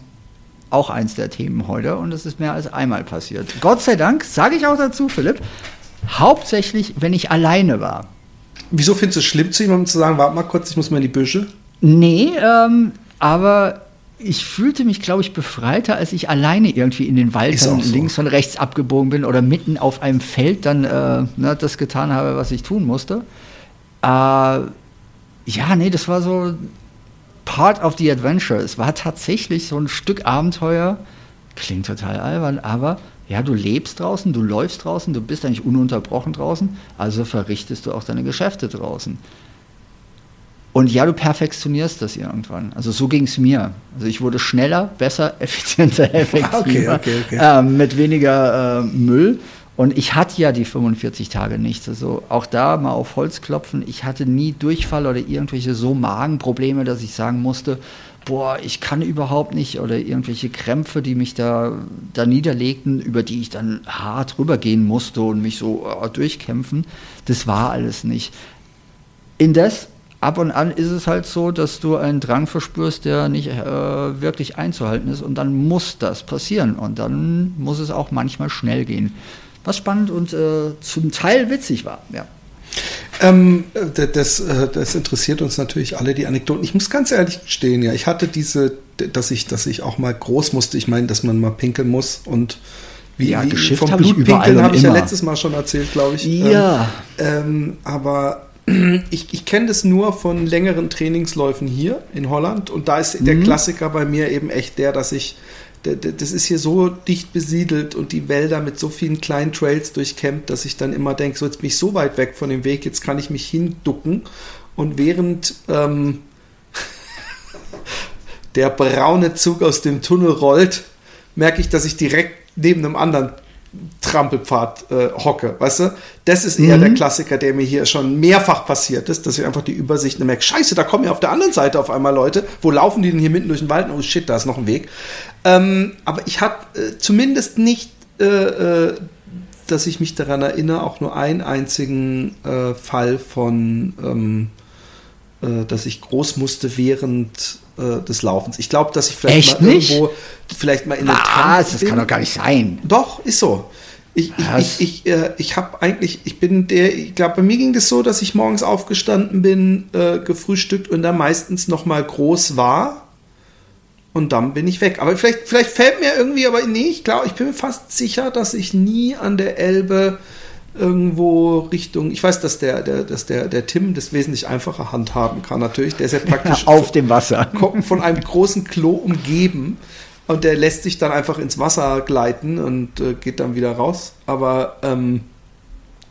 auch eins der Themen heute und das ist mehr als einmal passiert. Gott sei Dank, sage ich auch dazu, Philipp, hauptsächlich, wenn ich alleine war. Wieso findest du es schlimm, zu jemandem zu sagen, warte mal kurz, ich muss mal in die Büsche? Nee, ähm, aber ich fühlte mich, glaube ich, befreiter, als ich alleine irgendwie in den Wald so. links und rechts abgebogen bin oder mitten auf einem Feld dann äh, ne, das getan habe, was ich tun musste. Äh, ja, nee, das war so part of the adventure. Es war tatsächlich so ein Stück Abenteuer. Klingt total albern, aber ja, du lebst draußen, du läufst draußen, du bist eigentlich ununterbrochen draußen, also verrichtest du auch deine Geschäfte draußen. Und ja, du perfektionierst das irgendwann. Also so ging es mir. Also ich wurde schneller, besser, effizienter, effektiver, okay, okay, okay. Äh, mit weniger äh, Müll. Und ich hatte ja die 45 Tage nicht. Also auch da mal auf Holz klopfen. Ich hatte nie Durchfall oder irgendwelche so Magenprobleme, dass ich sagen musste, boah, ich kann überhaupt nicht oder irgendwelche Krämpfe, die mich da, da niederlegten, über die ich dann hart rübergehen musste und mich so äh, durchkämpfen. Das war alles nicht. Indes, ab und an ist es halt so, dass du einen Drang verspürst, der nicht äh, wirklich einzuhalten ist und dann muss das passieren und dann muss es auch manchmal schnell gehen. Was spannend und äh, zum Teil witzig war, ja. Ähm, das, äh, das, interessiert uns natürlich alle, die Anekdoten. Ich muss ganz ehrlich gestehen, ja, ich hatte diese, dass ich, dass ich auch mal groß musste. Ich meine, dass man mal pinkeln muss und wie, ja, wie vom Blutpinkeln habe ich ja letztes Mal schon erzählt, glaube ich. Ja. Ähm, ähm, aber ich, ich kenne das nur von längeren Trainingsläufen hier in Holland und da ist mhm. der Klassiker bei mir eben echt der, dass ich das ist hier so dicht besiedelt und die Wälder mit so vielen kleinen Trails durchkämmt, dass ich dann immer denke, so jetzt bin ich so weit weg von dem Weg, jetzt kann ich mich hinducken und während ähm, der braune Zug aus dem Tunnel rollt, merke ich, dass ich direkt neben einem anderen Trampelpfad äh, hocke, weißt du? Das ist eher mhm. der Klassiker, der mir hier schon mehrfach passiert ist, dass ich einfach die Übersicht merke, scheiße, da kommen ja auf der anderen Seite auf einmal Leute, wo laufen die denn hier mitten durch den Wald? Oh shit, da ist noch ein Weg. Ähm, aber ich habe äh, zumindest nicht, äh, äh, dass ich mich daran erinnere, auch nur einen einzigen äh, Fall von, ähm, äh, dass ich groß musste während des Laufens. Ich glaube, dass ich vielleicht Echt mal nicht? irgendwo, vielleicht mal in der Was? Das kann doch gar nicht sein. Doch, ist so. Ich, ich, ich, ich, äh, ich habe eigentlich, ich bin der, ich glaube, bei mir ging das so, dass ich morgens aufgestanden bin, äh, gefrühstückt und dann meistens noch mal groß war und dann bin ich weg. Aber vielleicht, vielleicht fällt mir irgendwie, aber nee, ich glaube, ich bin mir fast sicher, dass ich nie an der Elbe irgendwo Richtung, ich weiß, dass der, der, dass der, der Tim das wesentlich einfacher handhaben kann, natürlich. Der ist ja praktisch auf dem Wasser. Von einem großen Klo umgeben. Und der lässt sich dann einfach ins Wasser gleiten und äh, geht dann wieder raus. Aber ähm,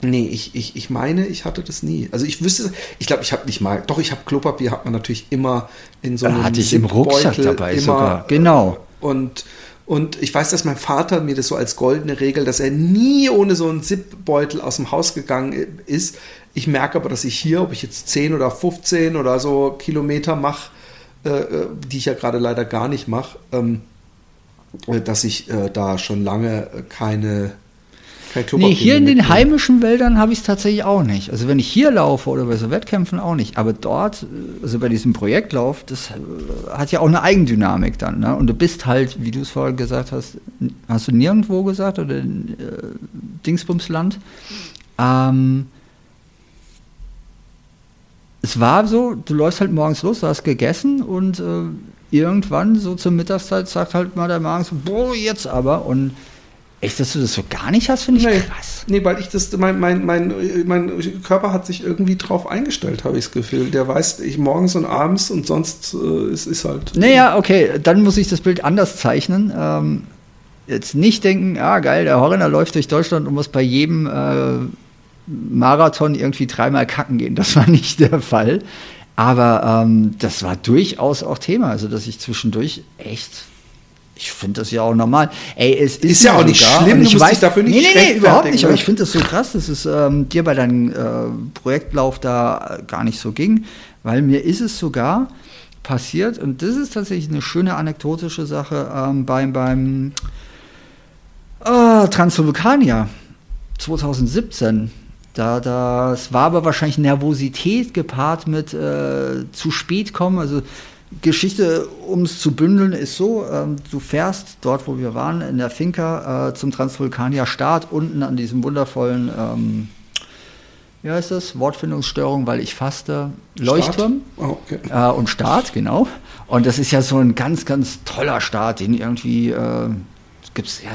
nee, ich, ich, ich meine, ich hatte das nie. Also ich wüsste, ich glaube, ich habe nicht mal, doch, ich habe Klopapier, hat man natürlich immer in so einem Hatte ich im Rucksack dabei immer, sogar, genau. Und und ich weiß, dass mein Vater mir das so als goldene Regel, dass er nie ohne so einen Zipbeutel aus dem Haus gegangen ist. Ich merke aber, dass ich hier, ob ich jetzt 10 oder 15 oder so Kilometer mache, äh, äh, die ich ja gerade leider gar nicht mache, ähm, äh, dass ich äh, da schon lange äh, keine kein nee, hier in den heimischen Wäldern habe ich es tatsächlich auch nicht. Also wenn ich hier laufe oder bei so Wettkämpfen auch nicht. Aber dort, also bei diesem Projektlauf, das hat ja auch eine Eigendynamik dann. Ne? Und du bist halt, wie du es vorhin gesagt hast, hast du nirgendwo gesagt oder äh, Dingsbumsland. Ähm, es war so, du läufst halt morgens los, du hast gegessen und äh, irgendwann so zur Mittagszeit sagt halt mal der Magen so, boah, jetzt aber. Und echt, dass du das so gar nicht hast, finde ich nee, krass. Nee, weil ich das, mein, mein, mein, mein Körper hat sich irgendwie drauf eingestellt, habe ich das Gefühl. Der weiß, ich morgens und abends und sonst äh, ist es halt. Naja, okay, dann muss ich das Bild anders zeichnen. Ähm, jetzt nicht denken, ah geil, der Horner läuft durch Deutschland und muss bei jedem äh, Marathon irgendwie dreimal kacken gehen. Das war nicht der Fall. Aber ähm, das war durchaus auch Thema, also dass ich zwischendurch echt ich finde das ja auch normal. Ey, es ist, ist ja auch nicht schlimm, ich weiß dafür nicht. Nee, nee, nee, überhaupt nicht. Ne? Aber ich finde das so krass, dass es ähm, dir bei deinem äh, Projektlauf da gar nicht so ging, weil mir ist es sogar passiert und das ist tatsächlich eine schöne anekdotische Sache ähm, beim beim äh, Transvulkania 2017 da, das war aber wahrscheinlich Nervosität gepaart mit äh, zu spät kommen. Also Geschichte, um es zu bündeln, ist so: ähm, Du fährst dort, wo wir waren, in der Finca äh, zum Transvulkanier Start, unten an diesem wundervollen, ähm, wie heißt das? Wortfindungsstörung, weil ich faste, Leuchtturm oh, okay. äh, und Start, genau. Und das ist ja so ein ganz, ganz toller Start, den irgendwie äh, gibt es ja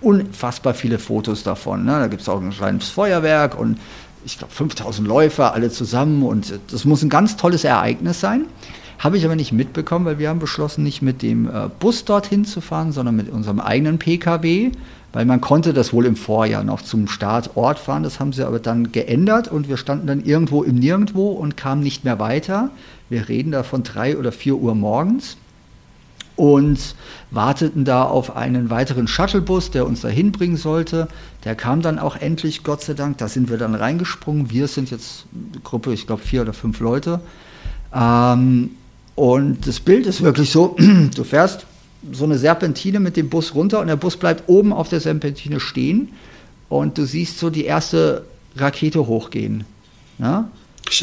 unfassbar viele Fotos davon. Ne? Da gibt es auch ein kleines Feuerwerk und ich glaube 5000 Läufer, alle zusammen und das muss ein ganz tolles Ereignis sein. Habe ich aber nicht mitbekommen, weil wir haben beschlossen, nicht mit dem äh, Bus dorthin zu fahren, sondern mit unserem eigenen PKW, weil man konnte das wohl im Vorjahr noch zum Startort fahren. Das haben sie aber dann geändert und wir standen dann irgendwo im Nirgendwo und kamen nicht mehr weiter. Wir reden da von drei oder vier Uhr morgens und warteten da auf einen weiteren Shuttlebus, der uns dahin bringen sollte. Der kam dann auch endlich, Gott sei Dank. Da sind wir dann reingesprungen. Wir sind jetzt eine Gruppe, ich glaube vier oder fünf Leute. Ähm, Und das Bild ist wirklich so, du fährst so eine Serpentine mit dem Bus runter und der Bus bleibt oben auf der Serpentine stehen und du siehst so die erste Rakete hochgehen. Ja?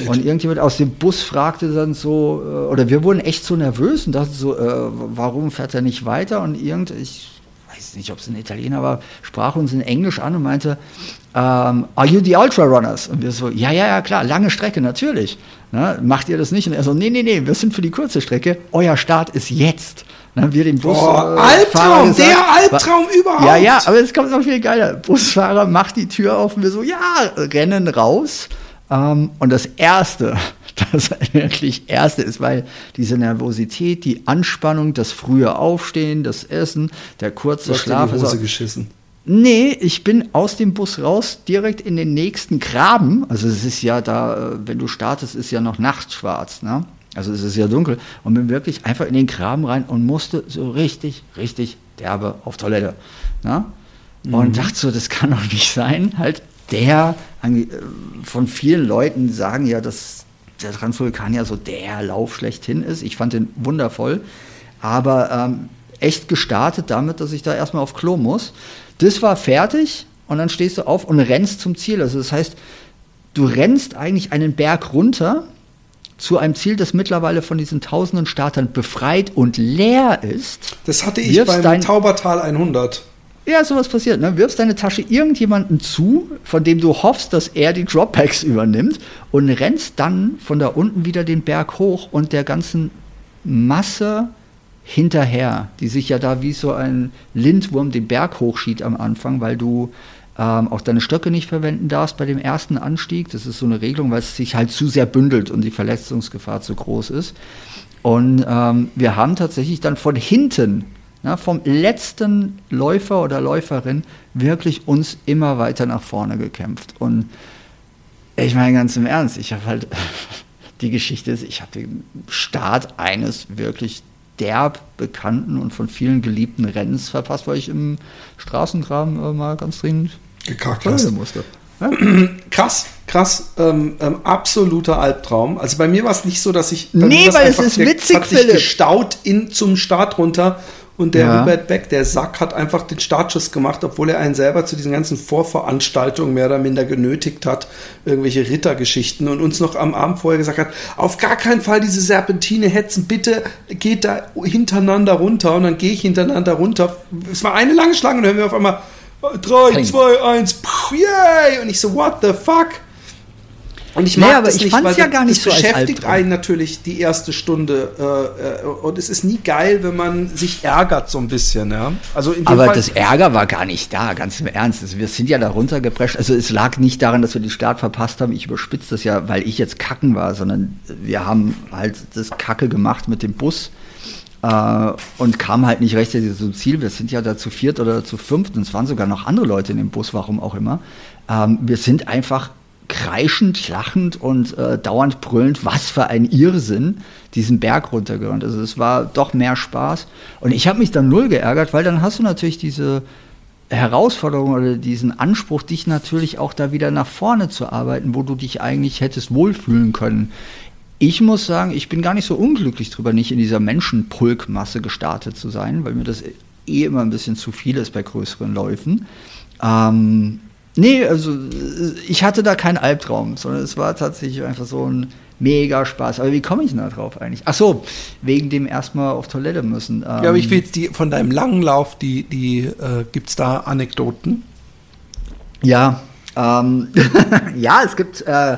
Und irgendjemand aus dem Bus fragte dann so, äh, oder wir wurden echt so nervös und dachten so, äh, warum fährt er nicht weiter? Und irgend, ich weiß nicht, ob es ein Italiener war, sprach uns in Englisch an und meinte, ähm, are you the Ultra Runners? Und wir so, ja, ja, ja, klar, lange Strecke, natürlich. Ne, macht ihr das nicht? Und er so, nee, nee, nee, wir sind für die kurze Strecke. Euer Start ist jetzt. Dann haben wir den Bus. Oh, Albtraum, gesagt, der Albtraum war, überhaupt. Ja, ja, aber es kommt noch viel geiler. Busfahrer macht die Tür auf und wir so, ja, rennen raus. Um, und das Erste, das wirklich Erste ist, weil diese Nervosität, die Anspannung, das frühe Aufstehen, das Essen, der kurze Schlaf. In die Hose auch, geschissen. Nee, ich bin aus dem Bus raus, direkt in den nächsten Graben. Also es ist ja da, äh, wenn du startest, ist ja noch nachts schwarz, ne? Also es ist ja dunkel. Und bin wirklich einfach in den Graben rein und musste so richtig, richtig derbe auf Toilette. Ne? Und mhm. dachte so, das kann doch nicht sein. Halt der, äh, von vielen Leuten sagen ja, dass der Transvulkan ja so der Lauf schlechthin ist. Ich fand den wundervoll. Aber ähm, echt gestartet damit, dass ich da erstmal auf Klo muss. Das war fertig und dann stehst du auf und rennst zum Ziel. Also das heißt, du rennst eigentlich einen Berg runter zu einem Ziel, das mittlerweile von diesen tausenden Startern befreit und leer ist. Das hatte ich beim Taubertal 100. Ja, sowas passiert. Ne? Wirfst deine Tasche irgendjemanden zu, von dem du hoffst, dass er die Dropbacks übernimmt und rennst dann von da unten wieder den Berg hoch und der ganzen Masse hinterher, die sich ja da wie so ein Lindwurm den Berg hochschiebt am Anfang, weil du ähm, auch deine Stöcke nicht verwenden darfst bei dem ersten Anstieg. Das ist so eine Regelung, weil es sich halt zu sehr bündelt und die Verletzungsgefahr zu groß ist. Und ähm, wir haben tatsächlich dann von hinten, na, vom letzten Läufer oder Läuferin, wirklich uns immer weiter nach vorne gekämpft. Und ich meine ganz im Ernst, ich habe halt die Geschichte ist, ich habe den Start eines wirklich derb bekannten und von vielen geliebten Rennens verpasst, weil ich im Straßengraben äh, mal ganz dringend gekackt musste. Ja? Krass, krass, ähm, ähm, absoluter Albtraum. Also bei mir war es nicht so, dass ich. Nee, weil es ist witzig, hat sich gestaut in, zum Start runter und der ja. Hubert Beck, der Sack, hat einfach den Startschuss gemacht, obwohl er einen selber zu diesen ganzen Vorveranstaltungen mehr oder minder genötigt hat, irgendwelche Rittergeschichten und uns noch am Abend vorher gesagt hat, auf gar keinen Fall diese Serpentine hetzen, bitte geht da hintereinander runter und dann gehe ich hintereinander runter. Es war eine lange Schlange und dann hören wir auf einmal 3, 2, 1, yay! Und ich so, what the fuck? Und ich mag nee, aber ich nicht, weil ja gar nicht so beschäftigt einen natürlich die erste Stunde äh, äh, und es ist nie geil, wenn man sich ärgert so ein bisschen. Ja? Also aber Fall, das Ärger war gar nicht da, ganz im Ernst. Also wir sind ja da runtergeprescht. Also es lag nicht daran, dass wir den Start verpasst haben. Ich überspitze das ja, weil ich jetzt kacken war, sondern wir haben halt das Kacke gemacht mit dem Bus. Uh, und kam halt nicht rechtzeitig zum Ziel. Wir sind ja da zu viert oder zu fünft und es waren sogar noch andere Leute in dem Bus, warum auch immer. Ähm, wir sind einfach kreischend, lachend und äh, dauernd brüllend, was für ein Irrsinn, diesen Berg runtergerannt. Also es war doch mehr Spaß. Und ich habe mich dann null geärgert, weil dann hast du natürlich diese Herausforderung oder diesen Anspruch, dich natürlich auch da wieder nach vorne zu arbeiten, wo du dich eigentlich hättest wohlfühlen können. Ich muss sagen, ich bin gar nicht so unglücklich drüber, nicht in dieser Menschenpulkmasse gestartet zu sein, weil mir das eh immer ein bisschen zu viel ist bei größeren Läufen. Ähm, Nee, also ich hatte da keinen Albtraum, sondern es war tatsächlich einfach so ein mega Spaß. Aber wie komme ich denn da drauf eigentlich? Ach so, wegen dem erstmal auf Toilette müssen. Ähm, ja, aber ich will jetzt die von deinem langen Lauf, die, die äh, gibt es da Anekdoten? Ja, ähm, ja, es gibt äh,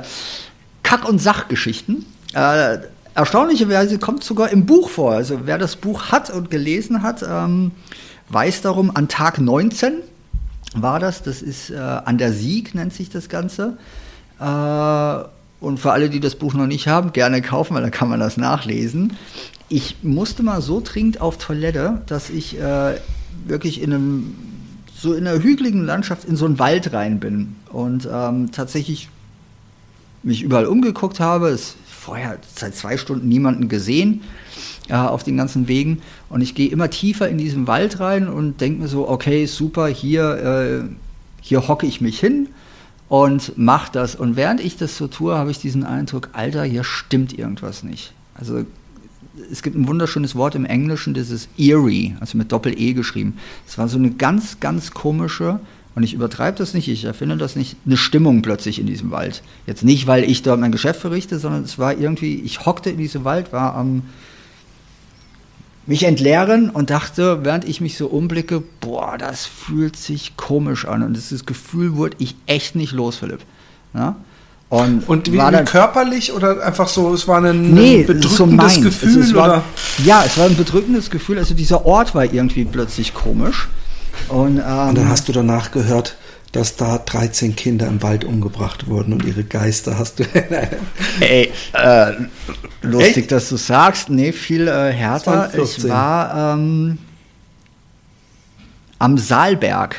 Kack- und Sachgeschichten. Äh, erstaunlicherweise kommt sogar im Buch vor. Also wer das Buch hat und gelesen hat, ähm, weiß darum, an Tag 19 war das. Das ist äh, An der Sieg, nennt sich das Ganze. Äh, und für alle, die das Buch noch nicht haben, gerne kaufen, weil da kann man das nachlesen. Ich musste mal so dringend auf Toilette, dass ich äh, wirklich in einem so in einer hügeligen Landschaft in so einen Wald rein bin und ähm, tatsächlich mich überall umgeguckt habe. Es vorher seit zwei Stunden niemanden gesehen äh, auf den ganzen Wegen. Und ich gehe immer tiefer in diesen Wald rein und denke mir so, okay, super, hier, äh, hier hocke ich mich hin und mache das. Und während ich das so tue, habe ich diesen Eindruck, Alter, hier stimmt irgendwas nicht. Also es gibt ein wunderschönes Wort im Englischen, das ist eerie, also mit Doppel-E geschrieben. Es war so eine ganz, ganz komische, und ich übertreibe das nicht, ich erfinde das nicht, eine Stimmung plötzlich in diesem Wald. Jetzt nicht, weil ich dort mein Geschäft verrichte, sondern es war irgendwie, ich hockte in diesem Wald, war am mich entleeren und dachte, während ich mich so umblicke, boah, das fühlt sich komisch an. Und dieses Gefühl wurde ich echt nicht los, Philipp. Ja? Und, und wie, war dann, körperlich oder einfach so, es war ein, nee, bedrückendes so. Gefühl? Es, es war, oder? Ja, es war ein bedrückendes Gefühl. Also dieser Ort war irgendwie plötzlich komisch. Und, ähm, und dann hast du danach gehört, dass da 13 Kinder im Wald umgebracht wurden und ihre Geister hast du. Ey, äh, lustig, Echt? dass du sagst. Nee, viel äh, härter. Ich war ähm, am Saalberg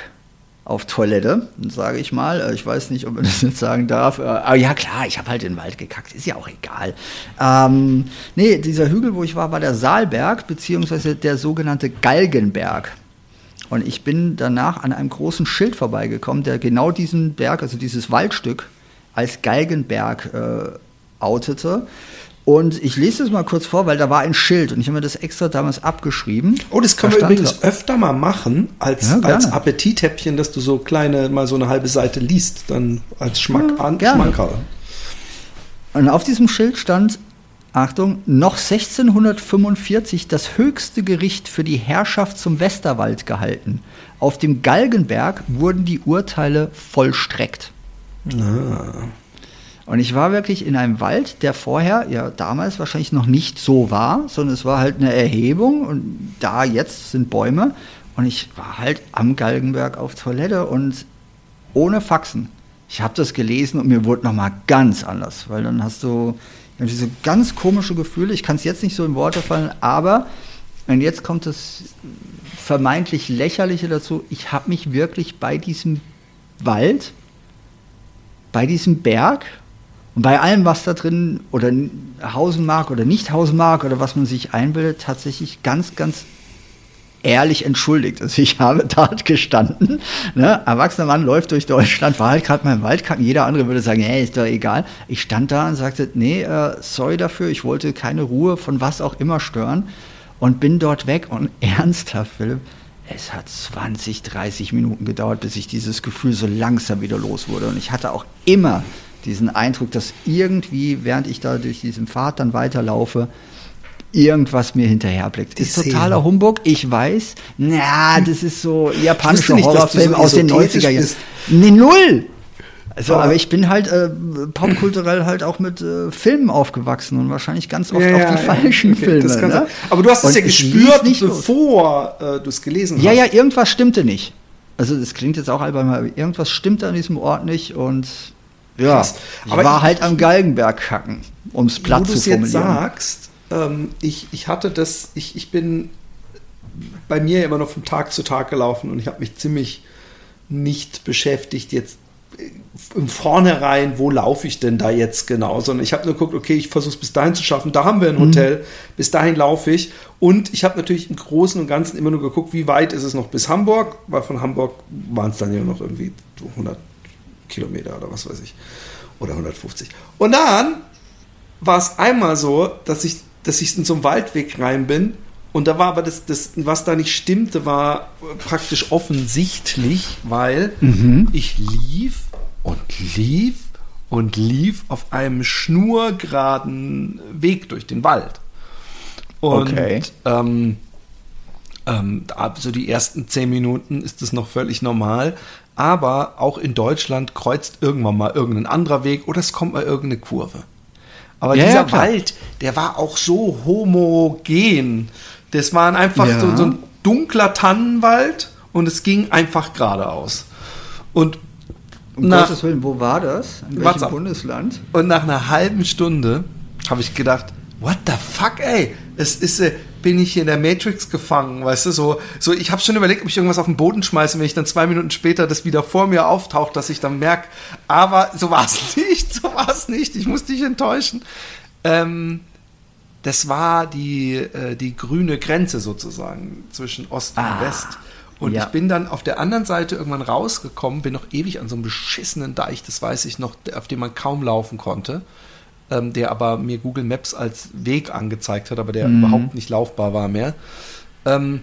auf Toilette, sage ich mal. Äh, ich weiß nicht, ob man das jetzt sagen darf. Äh, aber ja, klar, ich habe halt in den Wald gekackt, ist ja auch egal. Ähm, nee, dieser Hügel, wo ich war, war der Saalberg, beziehungsweise der sogenannte Galgenberg. Und ich bin danach an einem großen Schild vorbeigekommen, der genau diesen Berg, also dieses Waldstück, als Galgenberg äh, outete. Und ich lese es mal kurz vor, weil da war ein Schild und ich habe mir das extra damals abgeschrieben. Oh, das können da wir übrigens da. öfter mal machen als, ja, als Appetithäppchen, dass du so kleine, mal so eine halbe Seite liest, dann als Schmack ja, an, Schmankerl. Und auf diesem Schild stand Achtung, noch 1645 das höchste Gericht für die Herrschaft zum Westerwald gehalten. Auf dem Galgenberg wurden die Urteile vollstreckt. Ah. Und ich war wirklich in einem Wald, der vorher, ja damals wahrscheinlich noch nicht so war, sondern es war halt eine Erhebung und da jetzt sind Bäume. Und ich war halt am Galgenberg auf Toilette und ohne Faxen. Ich habe das gelesen und mir wurde nochmal ganz anders, weil dann hast du diese ganz komische Gefühle, ich kann es jetzt nicht so in Worte fallen, aber, und jetzt kommt das vermeintlich Lächerliche dazu, ich habe mich wirklich bei diesem Wald, bei diesem Berg und bei allem, was da drin oder hausen mag oder nicht hausen mag oder was man sich einbildet, tatsächlich ganz, ganz ehrlich entschuldigt. Also ich habe dort gestanden, ne, erwachsener Mann läuft durch Deutschland, war halt gerade mal im Waldkacken, jeder andere würde sagen, hey, ist doch egal. Ich stand da und sagte, nee, äh, sorry dafür, ich wollte keine Ruhe von was auch immer stören und bin dort weg und ernsthaft, Philipp, es hat 20, 30 Minuten gedauert, bis ich dieses Gefühl so langsam wieder los wurde und ich hatte auch immer diesen Eindruck, dass irgendwie, während ich da durch diesen Pfad dann weiterlaufe, irgendwas mir hinterherblickt. Ist totaler Humbug, ich weiß. Na, das ist so japanischer Horrorfilm so aus den 90er Jahren. Nee, null! Also, aber, aber ich bin halt äh, popkulturell halt auch mit äh, Filmen aufgewachsen und wahrscheinlich ganz oft ja, auch die ja, falschen okay, Filme. Ne? Aber du hast es ja gespürt, nicht bevor äh, du es gelesen hast. Ja, ja, irgendwas stimmte nicht. Also das klingt jetzt auch albern, aber irgendwas stimmte an diesem Ort nicht und ja, Krass. ich war ich, halt am Galgenberg kacken, um es platt zu formulieren. Jetzt sagst, ähm, ich, ich hatte das, ich, ich bin bei mir immer noch von Tag zu Tag gelaufen und ich habe mich ziemlich nicht beschäftigt jetzt äh, im Vornherein, wo laufe ich denn da jetzt genau, sondern ich habe nur geguckt, okay, ich versuche es bis dahin zu schaffen, da haben wir ein mhm. Hotel, mhm. bis dahin laufe ich und ich habe natürlich im Großen und Ganzen immer nur geguckt, wie weit ist es noch bis Hamburg, weil von Hamburg waren es dann ja noch irgendwie 100 Kilometer oder was weiß ich, oder 150. Und dann war es einmal so, dass ich dass ich in so einen Waldweg rein bin. Und da war aber das, das was da nicht stimmte, war praktisch offensichtlich, weil mhm. ich lief und lief und lief auf einem schnurgeraden Weg durch den Wald. Und okay. ähm, ähm, so die ersten zehn Minuten ist es noch völlig normal. Aber auch in Deutschland kreuzt irgendwann mal irgendein anderer Weg oder es kommt mal irgendeine Kurve. Aber ja, dieser ja, Wald, der war auch so homogen. Das war einfach ja. so, so, ein dunkler Tannenwald und es ging einfach geradeaus. Und um nach, Gottes Willen, wo war das? In welchem Bundesland? Und nach einer halben Stunde habe ich gedacht, what the fuck, ey? Es ist, äh, bin ich hier in der Matrix gefangen, weißt du, so, so ich habe schon überlegt, ob ich irgendwas auf den Boden schmeiße, wenn ich dann zwei Minuten später das wieder vor mir auftaucht, dass ich dann merke, aber so war es nicht, so war es nicht, ich muss dich enttäuschen. Ähm, das war die, äh, die grüne Grenze sozusagen zwischen Ost ah, und West. Und ja. ich bin dann auf der anderen Seite irgendwann rausgekommen, bin noch ewig an so einem beschissenen Deich, das weiß ich noch, auf dem man kaum laufen konnte. Ähm, der aber mir Google Maps als Weg angezeigt hat, aber der mhm. überhaupt nicht laufbar war mehr. Ähm,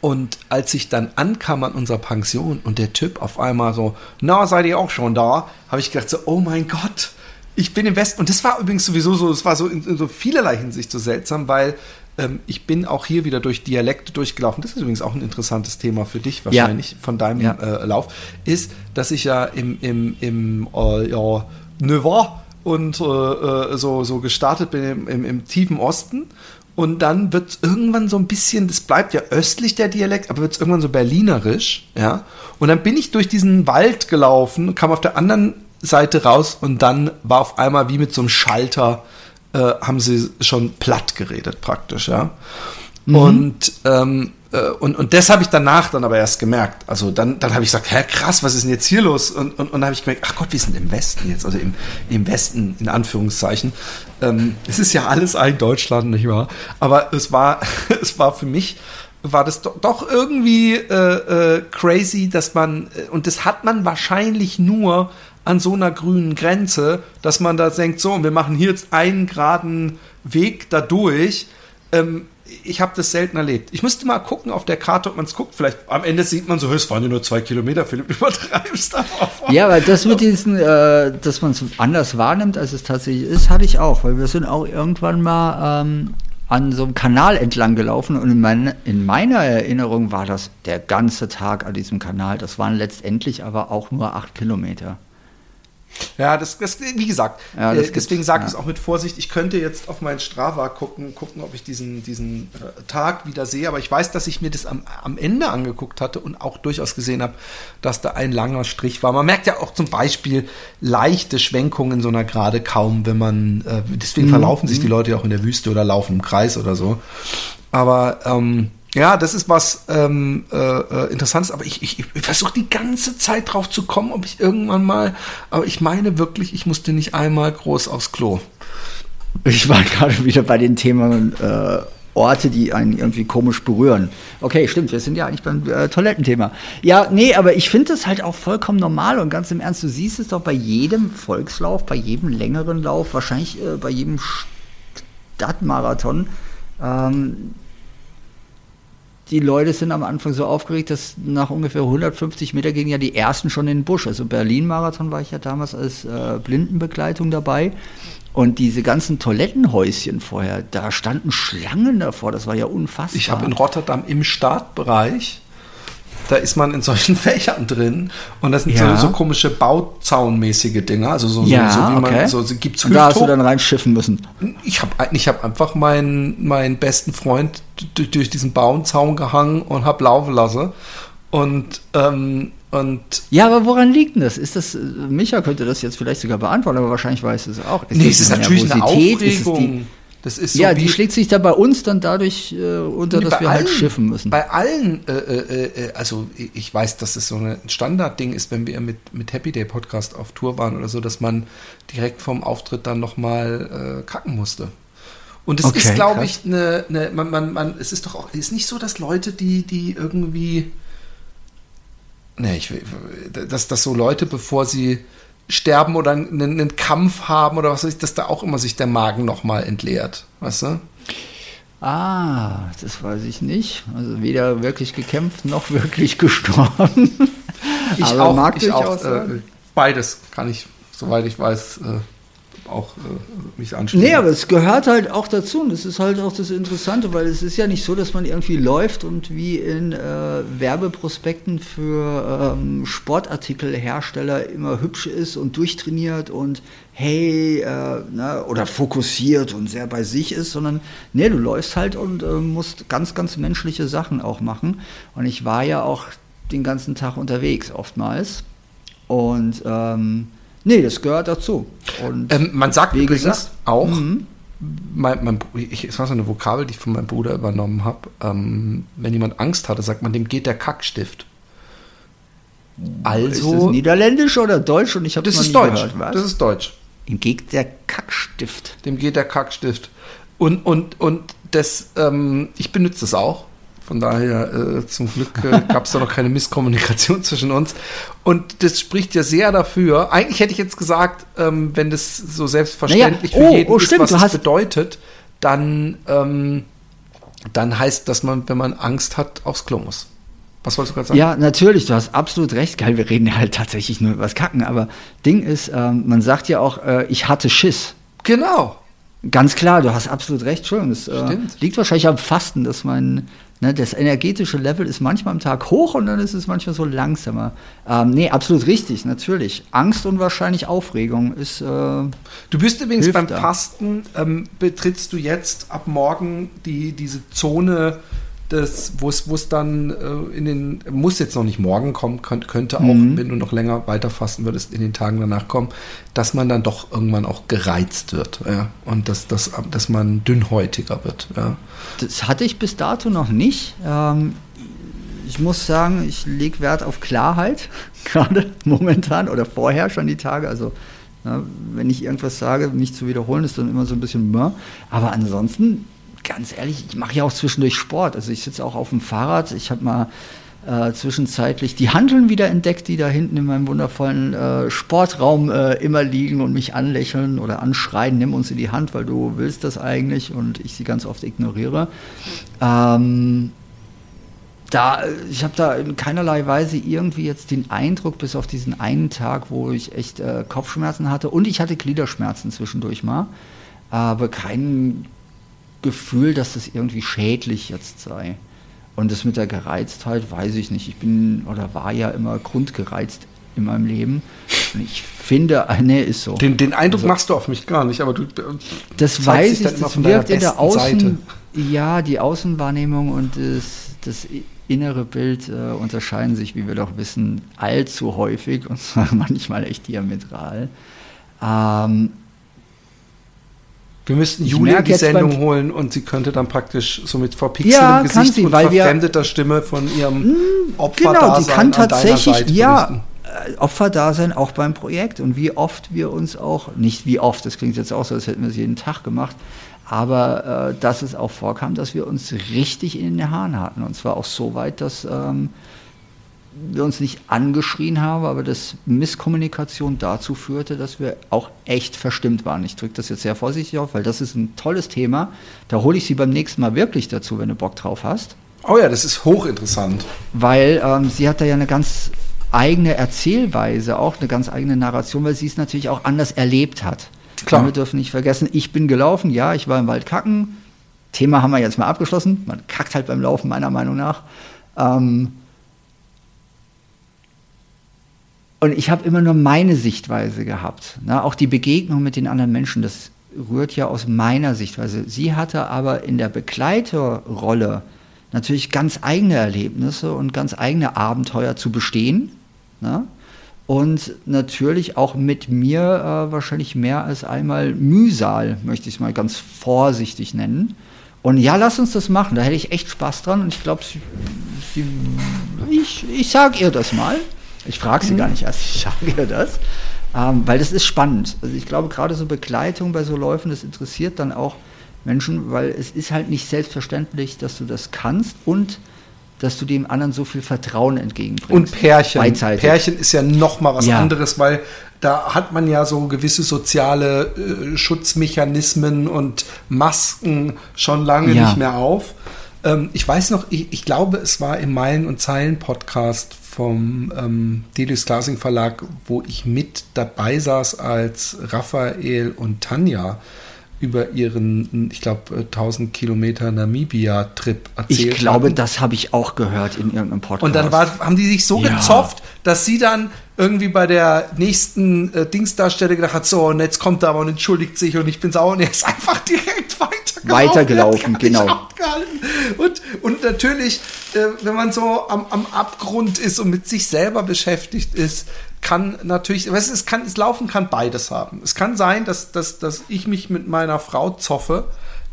und als ich dann ankam an unserer Pension und der Typ auf einmal so, na, seid ihr auch schon da? Habe ich gedacht so, oh mein Gott, ich bin im Westen. Und das war übrigens sowieso so, es war so in, in so vielerlei Hinsicht so seltsam, weil ähm, ich bin auch hier wieder durch Dialekte durchgelaufen. Das ist übrigens auch ein interessantes Thema für dich wahrscheinlich ja. von deinem ja. äh, Lauf. Ist, dass ich ja im, im, im äh, ja, Nevada und äh, äh, so, so gestartet bin im, im, im tiefen Osten und dann wird es irgendwann so ein bisschen, das bleibt ja östlich der Dialekt, aber wird es irgendwann so berlinerisch, ja. Und dann bin ich durch diesen Wald gelaufen, kam auf der anderen Seite raus und dann war auf einmal wie mit so einem Schalter, äh, haben sie schon platt geredet praktisch, ja. Mhm. Und ähm, äh, und, und das habe ich danach dann aber erst gemerkt. Also dann, dann habe ich gesagt, hä, krass, was ist denn jetzt hier los? Und, und, und dann habe ich gemerkt, ach Gott, wir sind im Westen jetzt, also im, im Westen in Anführungszeichen. Ähm, es ist ja alles ein Deutschland, nicht wahr? Aber es war, es war für mich, war das doch, doch irgendwie äh, äh, crazy, dass man, äh, und das hat man wahrscheinlich nur an so einer grünen Grenze, dass man da denkt, so, wir machen hier jetzt einen geraden Weg dadurch. Ähm, ich habe das selten erlebt. Ich müsste mal gucken auf der Karte, ob man es guckt. Vielleicht am Ende sieht man so, es waren nur zwei Kilometer, Philipp, übertreibst da. Ja, aber das mit diesen, äh, dass man es anders wahrnimmt, als es tatsächlich ist, hatte ich auch, weil wir sind auch irgendwann mal ähm, an so einem Kanal entlang gelaufen und in, mein, in meiner Erinnerung war das der ganze Tag an diesem Kanal. Das waren letztendlich aber auch nur acht Kilometer. Ja, das, das wie gesagt, ja, äh, deswegen sage ich es auch mit Vorsicht. Ich könnte jetzt auf meinen Strava gucken, gucken, ob ich diesen, diesen äh, Tag wieder sehe. Aber ich weiß, dass ich mir das am, am Ende angeguckt hatte und auch durchaus gesehen habe, dass da ein langer Strich war. Man merkt ja auch zum Beispiel leichte Schwenkungen in so einer Gerade kaum, wenn man, äh, deswegen mhm. verlaufen sich die mhm. Leute ja auch in der Wüste oder laufen im Kreis oder so. Aber ähm, ja, das ist was ähm, äh, äh, Interessantes, aber ich, ich, ich versuche die ganze Zeit drauf zu kommen, ob ich irgendwann mal, aber ich meine wirklich, ich musste nicht einmal groß aufs Klo. Ich war gerade wieder bei den Themen äh, Orte, die einen irgendwie komisch berühren. Okay, stimmt, wir sind ja eigentlich beim äh, Toilettenthema. Ja, nee, aber ich finde das halt auch vollkommen normal und ganz im Ernst, du siehst es doch bei jedem Volkslauf, bei jedem längeren Lauf, wahrscheinlich äh, bei jedem Stadtmarathon. Ähm, die Leute sind am Anfang so aufgeregt, dass nach ungefähr 150 Meter gehen ja die ersten schon in den Busch. Also Berlin-Marathon war ich ja damals als äh, Blindenbegleitung dabei. Und diese ganzen Toilettenhäuschen vorher, da standen Schlangen davor, das war ja unfassbar. Ich habe in Rotterdam im Startbereich da ist man in solchen Fächern drin und das sind ja. so, so, komische Bauzaunmäßige Dinger, also so, ja, so, so wie okay. man so, so gibt's und Da hast du dann reinschiffen müssen. Ich habe ich hab einfach meinen meinen besten Freund durch, diesen Baumzaun gehangen und habe laufen lassen und ähm, und ja, aber woran liegt denn das? Ist das, Micha könnte das jetzt vielleicht sogar beantworten, aber wahrscheinlich weiß es auch. Ist nee, es ist natürlich eine Aufregung. Das ist so ja, die schlägt sich da bei uns dann dadurch äh, unter, dass wir halt allen, halt schiffen müssen. Bei allen, äh, äh, äh, also ich weiß, dass es so ein Standardding ist, wenn wir mit, mit Happy Day Podcast auf Tour waren oder so, dass man direkt vorm Auftritt dann nochmal äh, kacken musste. Und es okay, ist, glaube ich, eine, eine, man, man, man, es ist doch auch, ist nicht so, dass Leute, die, die irgendwie, ne, ich, dass, dass so Leute, bevor sie sterben oder einen, einen, Kampf haben oder was weiß ich, dass da auch immer sich der Magen nochmal entleert, weißt du? Ah, das weiß ich nicht. Also weder wirklich gekämpft noch wirklich gestorben. Ich Aber auch, mag ich auch äh, beides kann ich, soweit ich weiß, äh, auch äh, mich anschließen. Nee, aber es gehört halt auch dazu und das ist halt auch das Interessante, weil es ist ja nicht so, dass man irgendwie läuft und wie in äh, Werbeprospekten für ähm, Sportartikelhersteller immer hübsch ist und durchtrainiert und hey, äh, ne, oder fokussiert und sehr bei sich ist, sondern nee, du läufst halt und äh, musst ganz, ganz menschliche Sachen auch machen. Und ich war ja auch den ganzen Tag unterwegs oftmals und ähm, Nee, das gehört dazu. Und ähm, man sagt übrigens gesagt, auch, mhm. mein, mein, ich, es war so eine Vokabel, die ich von meinem Bruder übernommen habe. Ähm, wenn jemand Angst hatte, sagt man, dem geht der Kackstift. Also. Ist das Niederländisch oder Deutsch? Und ich habe das ist Deutsch. Gehört, was? Das ist Deutsch. Dem geht der Kackstift. Dem geht der Kackstift. Und, und, und das, ähm, ich benutze das auch Von daher, äh, zum Glück äh, gab es da noch keine Misskommunikation zwischen uns. Und das spricht ja sehr dafür. Eigentlich hätte ich jetzt gesagt, ähm, wenn das so selbstverständlich Naja, oh, für jeden oh, ist, stimmt, was es hast- bedeutet, dann, ähm, dann heißt, dass man, wenn man Angst hat, aufs Klo muss. Was wolltest du gerade sagen? Ja, natürlich, du hast absolut recht. Geil, wir reden ja halt tatsächlich nur über das Kacken, aber Ding ist, ähm, man sagt ja auch, äh, ich hatte Schiss. Genau. Ganz klar, du hast absolut recht. Entschuldigung, das äh, liegt wahrscheinlich am Fasten, dass mein, ne, das energetische Level ist manchmal am Tag hoch und dann ist es manchmal so langsamer. Ähm, nee, absolut richtig, natürlich. Angst und wahrscheinlich Aufregung ist, äh, Du bist übrigens beim da. Fasten, ähm, betrittst du jetzt ab morgen die, diese Zone, wo es wo es dann äh, in den, muss jetzt noch nicht morgen kommen, könnt, könnte auch, Mhm. wenn du noch länger weiter fasten würdest, in den Tagen danach kommen, dass man dann doch irgendwann auch gereizt wird. Ja? Und dass, dass, dass man dünnhäutiger wird. Ja? das hatte ich bis dato noch nicht. Ähm, ich muss sagen, ich lege Wert auf Klarheit, gerade momentan oder vorher schon die Tage. Also, ne, wenn ich irgendwas sage, nicht zu wiederholen, ist dann immer so ein bisschen mehr. Aber ansonsten, ganz ehrlich, ich mache ja auch zwischendurch Sport. Also, ich sitze auch auf dem Fahrrad. Ich habe mal äh, zwischenzeitlich die Handeln wieder entdeckt, die da hinten in meinem wundervollen äh, Sportraum äh, immer liegen und mich anlächeln oder anschreien, nimm uns in die Hand, weil du willst das eigentlich und ich sie ganz oft ignoriere. Ähm, da, ich habe da in keinerlei Weise irgendwie jetzt den Eindruck, bis auf diesen einen Tag, wo ich echt äh, Kopfschmerzen hatte und ich hatte Gliederschmerzen zwischendurch mal, aber kein Gefühl, dass das irgendwie schädlich jetzt sei. Und das mit der Gereiztheit weiß ich nicht. Ich bin oder war ja immer grundgereizt in meinem Leben. Und ich finde, ah, nee, ist so. Den, den Eindruck Also- machst du auf mich gar nicht, aber du. äh, Das weiß ich, das wirkt in der Außen, Seite. ja, die Außenwahrnehmung und das, das innere Bild äh, unterscheiden sich, wie wir doch wissen, allzu häufig und zwar manchmal echt diametral. Ähm, Wir müssten Ich Julia die Sendung holen und sie könnte dann praktisch so mit verpixeltem Ja, Gesicht sie, und verfremdeter Stimme von ihrem Opfer Genau, die kann tatsächlich, ja, äh, Opfer da sein, auch beim Projekt. Und wie oft wir uns auch, nicht wie oft, das klingt jetzt auch so, als hätten wir es jeden Tag gemacht, aber äh, dass es auch vorkam, dass wir uns richtig in den Haaren hatten. Und zwar auch so weit, dass ähm, wir uns nicht angeschrien haben, aber dass Misskommunikation dazu führte, dass wir auch echt verstimmt waren. Ich drücke das jetzt sehr vorsichtig auf, weil das ist ein tolles Thema. Da hole ich Sie beim nächsten Mal wirklich dazu, wenn du Bock drauf hast Oh ja, das ist hochinteressant. weil ähm, sie hat da ja eine ganz eigene Erzählweise, auch eine ganz eigene Narration, weil sie es natürlich auch anders erlebt hat. Klar. Wir dürfen nicht vergessen, ich bin gelaufen, ja, ich war im Wald kacken. Thema haben wir jetzt mal abgeschlossen. Man kackt halt beim Laufen, meiner Meinung nach. Ähm, und ich habe immer nur meine Sichtweise gehabt. Ne? Auch die Begegnung mit den anderen Menschen, das rührt ja aus meiner Sichtweise. Sie hatte aber in der Begleiterrolle natürlich ganz eigene Erlebnisse und ganz eigene Abenteuer zu bestehen. Ne? Und natürlich auch mit mir äh, wahrscheinlich mehr als einmal Mühsal, möchte ich es mal ganz vorsichtig nennen. Und ja, lass uns das machen. Da hätte ich echt Spaß dran. Und ich glaube, ich, ich sage ihr das mal. Ich frage sie gar nicht erst, ich sage ihr das. Ähm, weil das ist spannend. Also ich glaube, gerade so Begleitung bei so Läufen, das interessiert dann auch Menschen, weil es ist halt nicht selbstverständlich, dass du das kannst und dass du dem anderen so viel Vertrauen entgegenbringst. Und Pärchen. Beidseitig. Pärchen ist ja noch mal was Ja. anderes, weil da hat man ja so gewisse soziale äh, Schutzmechanismen und Masken schon lange Ja. nicht mehr auf. Ähm, ich weiß noch, ich, ich glaube, es war im Meilen- und Zeilen-Podcast vom ähm, Delius Glasing Verlag, wo ich mit dabei saß, als Raphael und Tanja über ihren, ich glaube, 1000 Kilometer Namibia-Trip erzählt Ich glaube, hatten. das habe ich auch gehört in irgendeinem Podcast. Und dann war, haben die sich so Ja. gezopft, dass sie dann irgendwie bei der nächsten äh, Dingsdarstelle gedacht hat, so, und jetzt kommt er aber und entschuldigt sich und ich bin sauer und er ist einfach direkt weitergelaufen. Weitergelaufen, Er nicht genau. Und, und natürlich, äh, wenn man so am, am Abgrund ist und mit sich selber beschäftigt ist, kann natürlich, weißt es kann, es laufen kann beides haben. Es kann sein, dass, dass, dass ich mich mit meiner Frau zoffe,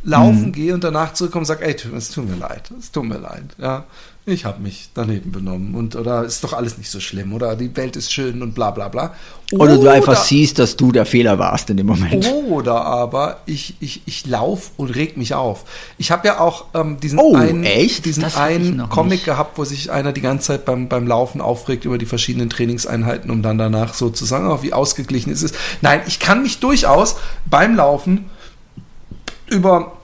laufen gehe und danach zurückkomme und sage, ey, es tut mir leid, es tut mir leid, ja, ich habe mich daneben benommen und oder ist doch alles nicht so schlimm oder die Welt ist schön und bla bla bla. Oder du einfach siehst, dass du der Fehler warst in dem Moment. Oder aber ich, ich, ich lauf und reg mich auf. Ich habe ja auch ähm, diesen Oh, einen, echt? diesen Das einen Comic nicht. gehabt, wo sich einer die ganze Zeit beim, beim Laufen aufregt über die verschiedenen Trainingseinheiten, um dann danach so zu sagen, oh, wie ausgeglichen ist es. Nein, ich kann mich durchaus beim Laufen über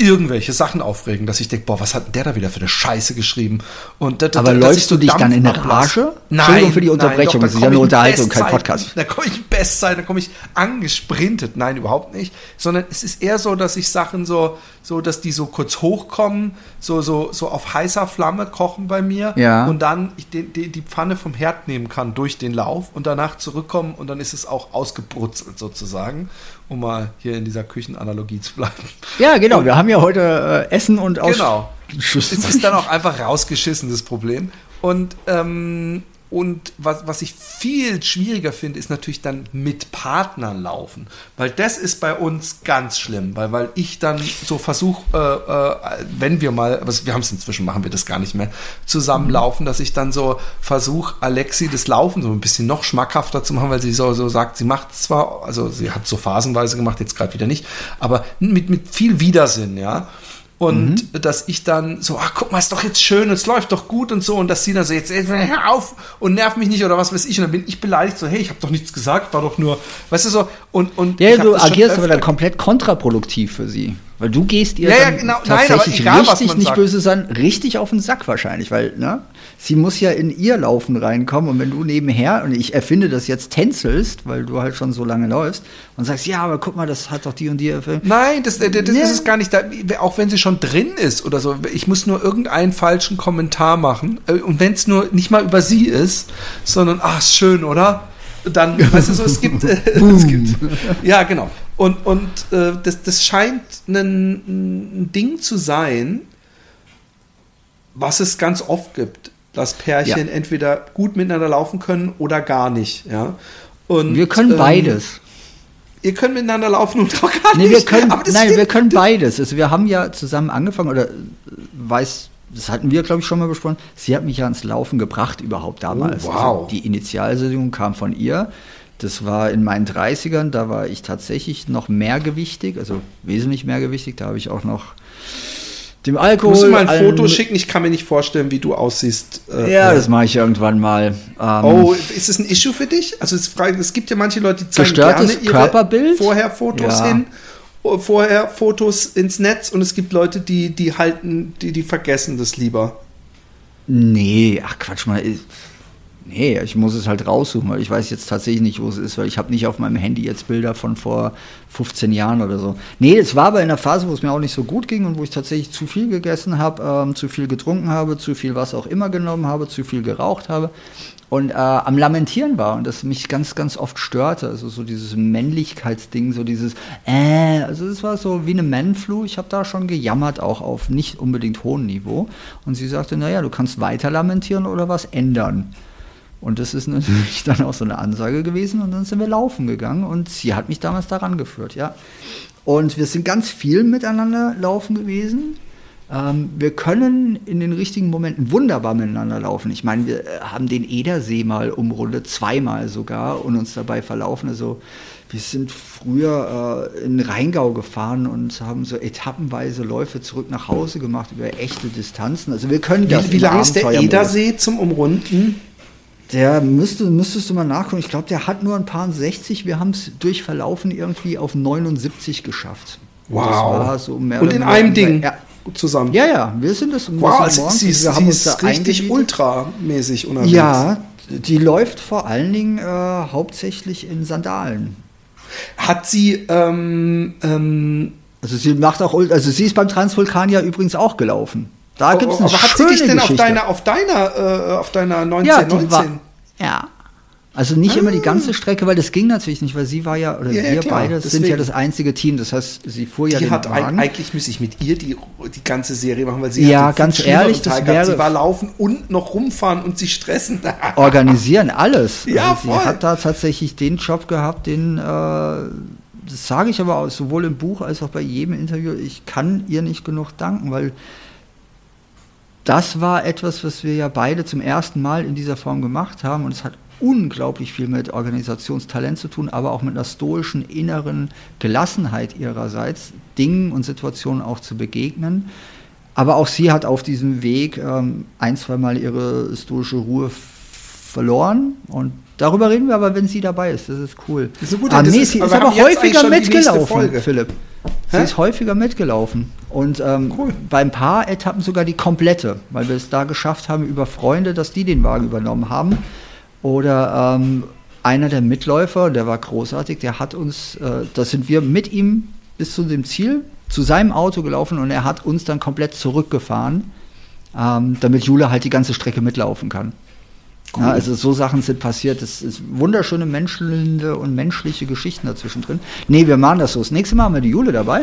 irgendwelche Sachen aufregen, dass ich denke, boah, was hat denn der da wieder für eine Scheiße geschrieben? Und dass- Aber dass läufst so du dich dann in ablass. Rage? Nein, Entschuldigung für die nein, Unterbrechung, doch, das ist da ja eine in Unterhaltung, kein. Podcast. Da komme ich in Bestzeit, da komme ich angesprintet. Nein, überhaupt nicht. Sondern es ist eher so, dass ich Sachen so, so, dass die so kurz hochkommen, so, so, so auf heißer Flamme kochen bei mir. Ja. Und dann ich die, die, die Pfanne vom Herd nehmen kann durch den Lauf und danach zurückkommen und dann ist es auch ausgebrutzelt sozusagen, um mal hier in dieser Küchenanalogie zu bleiben. Ja, genau. Wir haben ja heute äh, Essen und aus Genau. Es ist dann auch einfach rausgeschissen, das Problem. Und, ähm, und was, was ich viel schwieriger finde, ist natürlich dann mit Partnern laufen. Weil das ist bei uns ganz schlimm, weil, weil ich dann so versuche, äh, äh, wenn wir mal, aber wir haben es inzwischen, machen wir das gar nicht mehr, zusammenlaufen, dass ich dann so versuche, Alexi das Laufen so ein bisschen noch schmackhafter zu machen, weil sie so, so sagt, sie macht zwar, also sie hat so phasenweise gemacht, jetzt gerade wieder nicht, aber mit, mit viel Widersinn, ja. Und Mhm. dass ich dann so, ach guck mal, ist doch jetzt schön, es läuft doch gut und so. Und dass sie dann so, jetzt hör auf und nerv mich nicht oder was weiß ich. Und dann bin ich beleidigt, so, hey, ich habe doch nichts gesagt, war doch nur, weißt du so. Und, und Ja, du agierst aber dann komplett kontraproduktiv für sie. Weil du gehst ihr Ja, ja, genau. Nein, aber tatsächlich egal, was richtig, nicht sagt. böse sein, richtig auf den Sack wahrscheinlich, weil, ne? Sie muss ja in ihr Laufen reinkommen und wenn du nebenher, und ich erfinde das jetzt, tänzelst, weil du halt schon so lange läufst und sagst, ja, aber guck mal, das hat doch die und die erfüllt. Nein, das, das, das Ja. ist es gar nicht. Da, auch wenn sie schon drin ist oder so. Ich muss nur irgendeinen falschen Kommentar machen. Äh, Und wenn es nur nicht mal über sie ist, sondern, ach, ist schön, oder? Dann, weißt du so, es gibt, äh, es gibt ja, genau. Und, und äh, das, das scheint ein, ein Ding zu sein, was es ganz oft gibt, dass Pärchen Ja. entweder gut miteinander laufen können oder gar nicht. Ja? Und, Wir können ähm, beides. Ihr könnt miteinander laufen und auch gar Nee, nicht. wir können, nein, stimmt. wir können beides. Also wir haben ja zusammen angefangen, oder weiß, das hatten wir, glaube ich, schon mal besprochen. Sie hat mich ja ans Laufen gebracht überhaupt damals. Oh, wow. Also die Initialsaison kam von ihr. Das war in meinen 30ern, da war ich tatsächlich noch mehrgewichtig, also wesentlich mehrgewichtig. Da habe ich auch noch dem Alkohol. Musst du mal ein allen- Foto schicken? Ich kann mir nicht vorstellen, wie du aussiehst. Äh, Ja, äh, das mache ich irgendwann mal. Ähm, Oh, ist es ein Issue für dich? Also es, gibt ja manche Leute, die zeigen gerne ihre Körperbild? vorher Fotos Ja. hin, vorher Fotos ins Netz und es gibt Leute, die die halten, die die vergessen das lieber. Nee, ach Quatsch mal. Nee, ich muss es halt raussuchen, weil ich weiß jetzt tatsächlich nicht, wo es ist, weil ich habe nicht auf meinem Handy jetzt Bilder von vor 15 Jahren oder so. Nee, es war aber in der Phase, wo es mir auch nicht so gut ging und wo ich tatsächlich zu viel gegessen habe, ähm, zu viel getrunken habe, zu viel was auch immer genommen habe, zu viel geraucht habe und äh, am Lamentieren war und das mich ganz, ganz oft störte. Also so dieses Männlichkeitsding, so dieses äh, also es war so wie eine Man-Flu. Ich habe da schon gejammert, auch auf nicht unbedingt hohem Niveau. Und sie sagte, naja, du kannst weiter lamentieren oder was ändern. Und das ist natürlich dann auch so eine Ansage gewesen und dann sind wir laufen gegangen und sie hat mich damals daran geführt, ja. Und wir sind ganz viel miteinander laufen gewesen. Ähm, wir können in den richtigen Momenten wunderbar miteinander laufen. Ich meine, wir äh, haben den Edersee mal umrundet, zweimal sogar, und uns dabei verlaufen. Also wir sind früher äh, in Rheingau gefahren und haben so etappenweise Läufe zurück nach Hause gemacht über echte Distanzen. Also wir können das Wie, wie im lang ist der. Edersee zum Umrunden? Der müsste, müsstest du mal nachgucken. Ich glaube, der hat nur ein paar 60. Wir haben es durch Verlaufen irgendwie auf 79 geschafft. Wow. Das war so Und in einem Ding Ja, zusammen. ja, ja, wir sind es. Wow, sind morgens, sie, ist- wir haben sie uns ist richtig ultramäßig unterwegs. Ja, die läuft vor allen Dingen äh, hauptsächlich in Sandalen. Hat sie ähm, ähm, Also sie macht auch, also sie ist beim Transvulkanier übrigens auch gelaufen. Da gibt es eine Oh, aber hat sie schöne dich denn auf deiner, auf deiner, äh, auf deiner 19, ja, die 19? war, ja. Also nicht immer die ganze Strecke, weil das ging natürlich nicht, weil sie war ja, oder Ah. Ja, wir klar, beide sind deswegen. ja das einzige Team. Das heißt, sie fuhr ja die den hat Wagen. eigentlich müsste ich mit ihr die, die ganze Serie machen, weil sie Ja, ganz ehrlich, das wäre- Sie war laufen und noch rumfahren und sich stressen. organisieren alles. Ja, also sie voll. hat da tatsächlich den Job gehabt, den äh, das sage ich aber auch sowohl im Buch als auch bei jedem Interview, ich kann ihr nicht genug danken, weil das war etwas, was wir ja beide zum ersten Mal in dieser Form gemacht haben und es hat unglaublich viel mit Organisationstalent zu tun, aber auch mit einer stoischen inneren Gelassenheit ihrerseits, Dingen und Situationen auch zu begegnen. Aber auch sie hat auf diesem Weg ähm, ein, zweimal ihre stoische Ruhe verloren und darüber reden wir aber, wenn sie dabei ist. Das ist cool. Das ist, gute, ah, nee, ist- sie aber ist aber häufiger mitgelaufen. Philipp. Sie Hä? ist häufiger mitgelaufen. Und ähm, Cool. bei ein paar Etappen sogar die komplette, weil wir es da geschafft haben über Freunde, dass die den Wagen übernommen haben. Oder ähm, einer der Mitläufer, der war großartig, der hat uns, äh, da sind wir mit ihm bis zu dem Ziel, zu seinem Auto gelaufen und er hat uns dann komplett zurückgefahren, ähm, damit Jule halt die ganze Strecke mitlaufen kann. Ja, also so Sachen sind passiert. Es ist wunderschöne menschliche und menschliche Geschichten dazwischen drin. Nee, wir machen das so. Das nächste Mal haben wir die Jule dabei.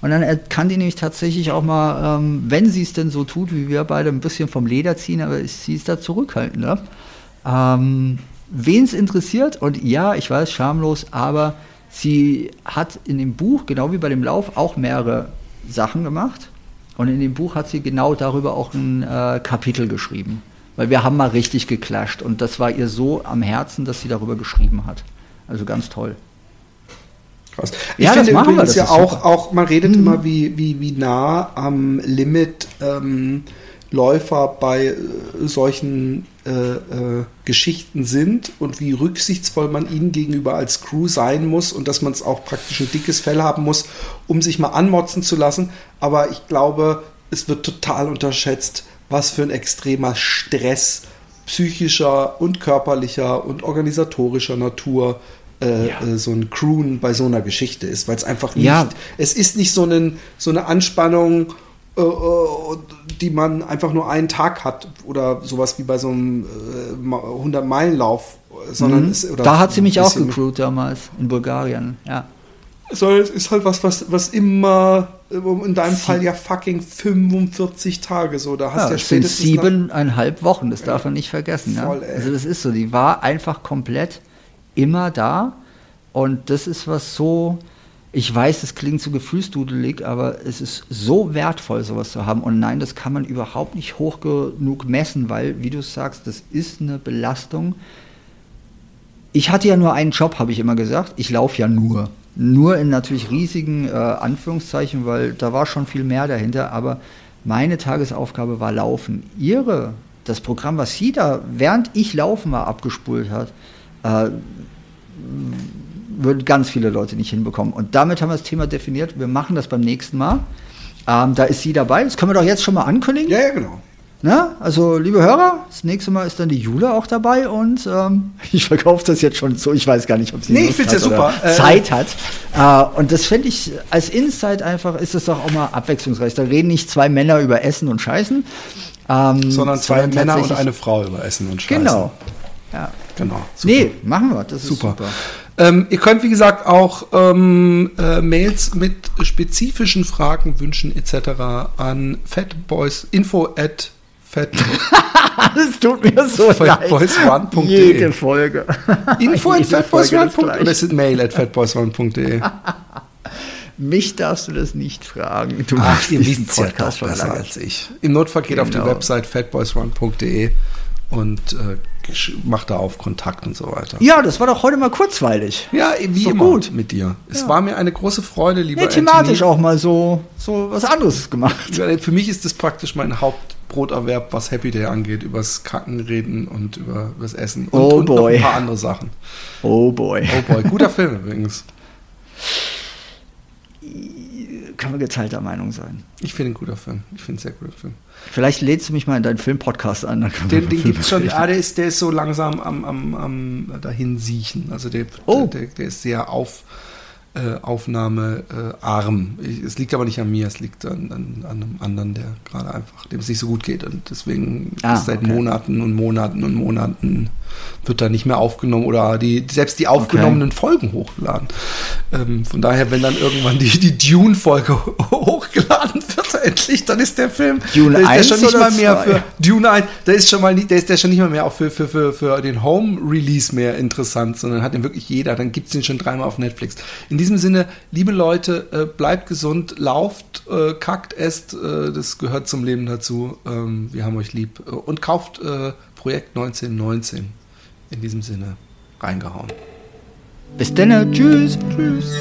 Und dann kann die nämlich tatsächlich auch mal, ähm, wenn sie es denn so tut, wie wir beide, ein bisschen vom Leder ziehen, aber sie ist da zurückhaltender. Ähm, Wen es interessiert, und ja, ich weiß, schamlos, aber sie hat in dem Buch, genau wie bei dem Lauf, auch mehrere Sachen gemacht. Und in dem Buch hat sie genau darüber auch ein äh, Kapitel geschrieben. Weil wir haben mal richtig geclasht und das war ihr so am Herzen, dass sie darüber geschrieben hat. Also ganz toll. Krass. Ich Ja, das finde wir, übrigens das ja auch, super. auch, man redet Mhm. immer, wie, wie, wie nah am Limit ähm, Läufer bei äh, solchen äh, äh, Geschichten sind und wie rücksichtsvoll man ihnen gegenüber als Crew sein muss und dass man es auch praktisch ein dickes Fell haben muss, um sich mal anmotzen zu lassen. Aber ich glaube, es wird total unterschätzt, was für ein extremer Stress psychischer und körperlicher und organisatorischer Natur äh, Ja. äh, so ein Crewen bei so einer Geschichte ist, weil es einfach nicht, Ja. es ist nicht so, einen, so eine Anspannung, die man einfach nur einen Tag hat oder sowas wie bei so einem äh, 100-Meilen-Lauf, sondern Mhm. da hat sie mich auch gecrewt damals in Bulgarien. Ja. sondern es ist halt was, was, was immer, äh, in deinem Fall ja fucking 45 Tage so, da hast Ja, ja, es sind spätestens nach- siebeneinhalb Wochen, das darf man nicht vergessen. Voll, ja. Also das ist so, die war einfach komplett immer da und das ist was so, ich weiß, es klingt so gefühlsdudelig, aber es ist so wertvoll, sowas zu haben und nein, das kann man überhaupt nicht hoch genug messen, weil, wie du sagst, das ist eine Belastung. Ich hatte ja nur einen Job, habe ich immer gesagt. Ich laufe ja nur. Nur in natürlich riesigen äh, Anführungszeichen, weil da war schon viel mehr dahinter. Aber meine Tagesaufgabe war Laufen. Ihre, das Programm, was sie da, während ich laufen war, abgespult hat, äh, würden ganz viele Leute nicht hinbekommen. Und damit haben wir das Thema definiert. Wir machen das beim nächsten Mal. Ähm, da ist sie dabei. Das können wir doch jetzt schon mal ankündigen. Ja, ja, genau. Na, also liebe Hörer, das nächste Mal ist dann die Jule auch dabei und ähm, ich verkaufe das jetzt schon so. Ich weiß gar nicht, ob sie Nee, ich Lust find's ja super. Äh, Zeit hat. Äh, und das finde ich als Insight einfach ist es doch auch mal abwechslungsreich. Da reden nicht zwei Männer über Essen und Scheißen, ähm, Sondern zwei Männer und eine Frau über Essen und Scheißen. Genau. Ja. Genau. Nee, machen wir. Das ist Super. Ähm, ihr könnt, wie gesagt, auch ähm, äh, Mails mit spezifischen Fragen, Wünschen etc. an fatboys, info at fat, Es tut mir so leid. fatboysrun.de. Jede Folge. info at fatboysrun.de oder ist es mail at fatboysrun.de? Mich darfst du das nicht fragen. Du Ach, ihr wisst ja doch besser als ich. Im Notfall geht auf die Genau. Website fatboysrun.de und äh, macht da auf Kontakt und so weiter. Ja, das war doch heute mal kurzweilig. Ja, wie So immer gut. mit dir. Es Ja. war mir eine große Freude, lieber Ja, thematisch Anthony. auch mal so, so was anderes gemacht. Für mich ist das praktisch mein Hauptbroterwerb, was Happy Day angeht, übers Kacken reden und über übers Essen und, Oh und noch ein paar andere Sachen. Oh boy. Oh boy, guter Film übrigens. Kann man geteilter Meinung sein. Ich finde ein guter Film. Ich finde sehr guter Film. Vielleicht lädst du mich mal in deinen Filmpodcast an. Den, den gibt es schon, ah, der ist, der ist so langsam am, am, am dahin siechen. Also der, Oh. der, der ist sehr auf, äh, aufnahmearm. Ich- Es liegt aber nicht an mir, es liegt an, an, an einem anderen, der gerade einfach, dem es nicht so gut geht. Und deswegen Ah, ist seit okay. Monaten und Monaten und Monaten wird da nicht mehr aufgenommen oder die, selbst die aufgenommenen Folgen hochgeladen. Ähm, von daher, wenn dann irgendwann die, die Dune-Folge hochgeladen wird, endlich, dann ist der Film. Dune da ist der 1 schon nicht oder mal mehr 2? für Dune 1, da ist schon mal nicht, der ist der schon nicht mal mehr auch für, für, für, für den Home-Release mehr interessant, sondern hat den wirklich jeder. Dann gibt's den schon dreimal auf Netflix. In diesem Sinne, liebe Leute, äh, bleibt gesund, lauft, äh, kackt, esst, äh, das gehört zum Leben dazu. Ähm, wir haben euch lieb. Äh, Und kauft äh, Projekt 1919. In diesem Sinne, reingehauen. Bis dann. Tschüss. Tschüss.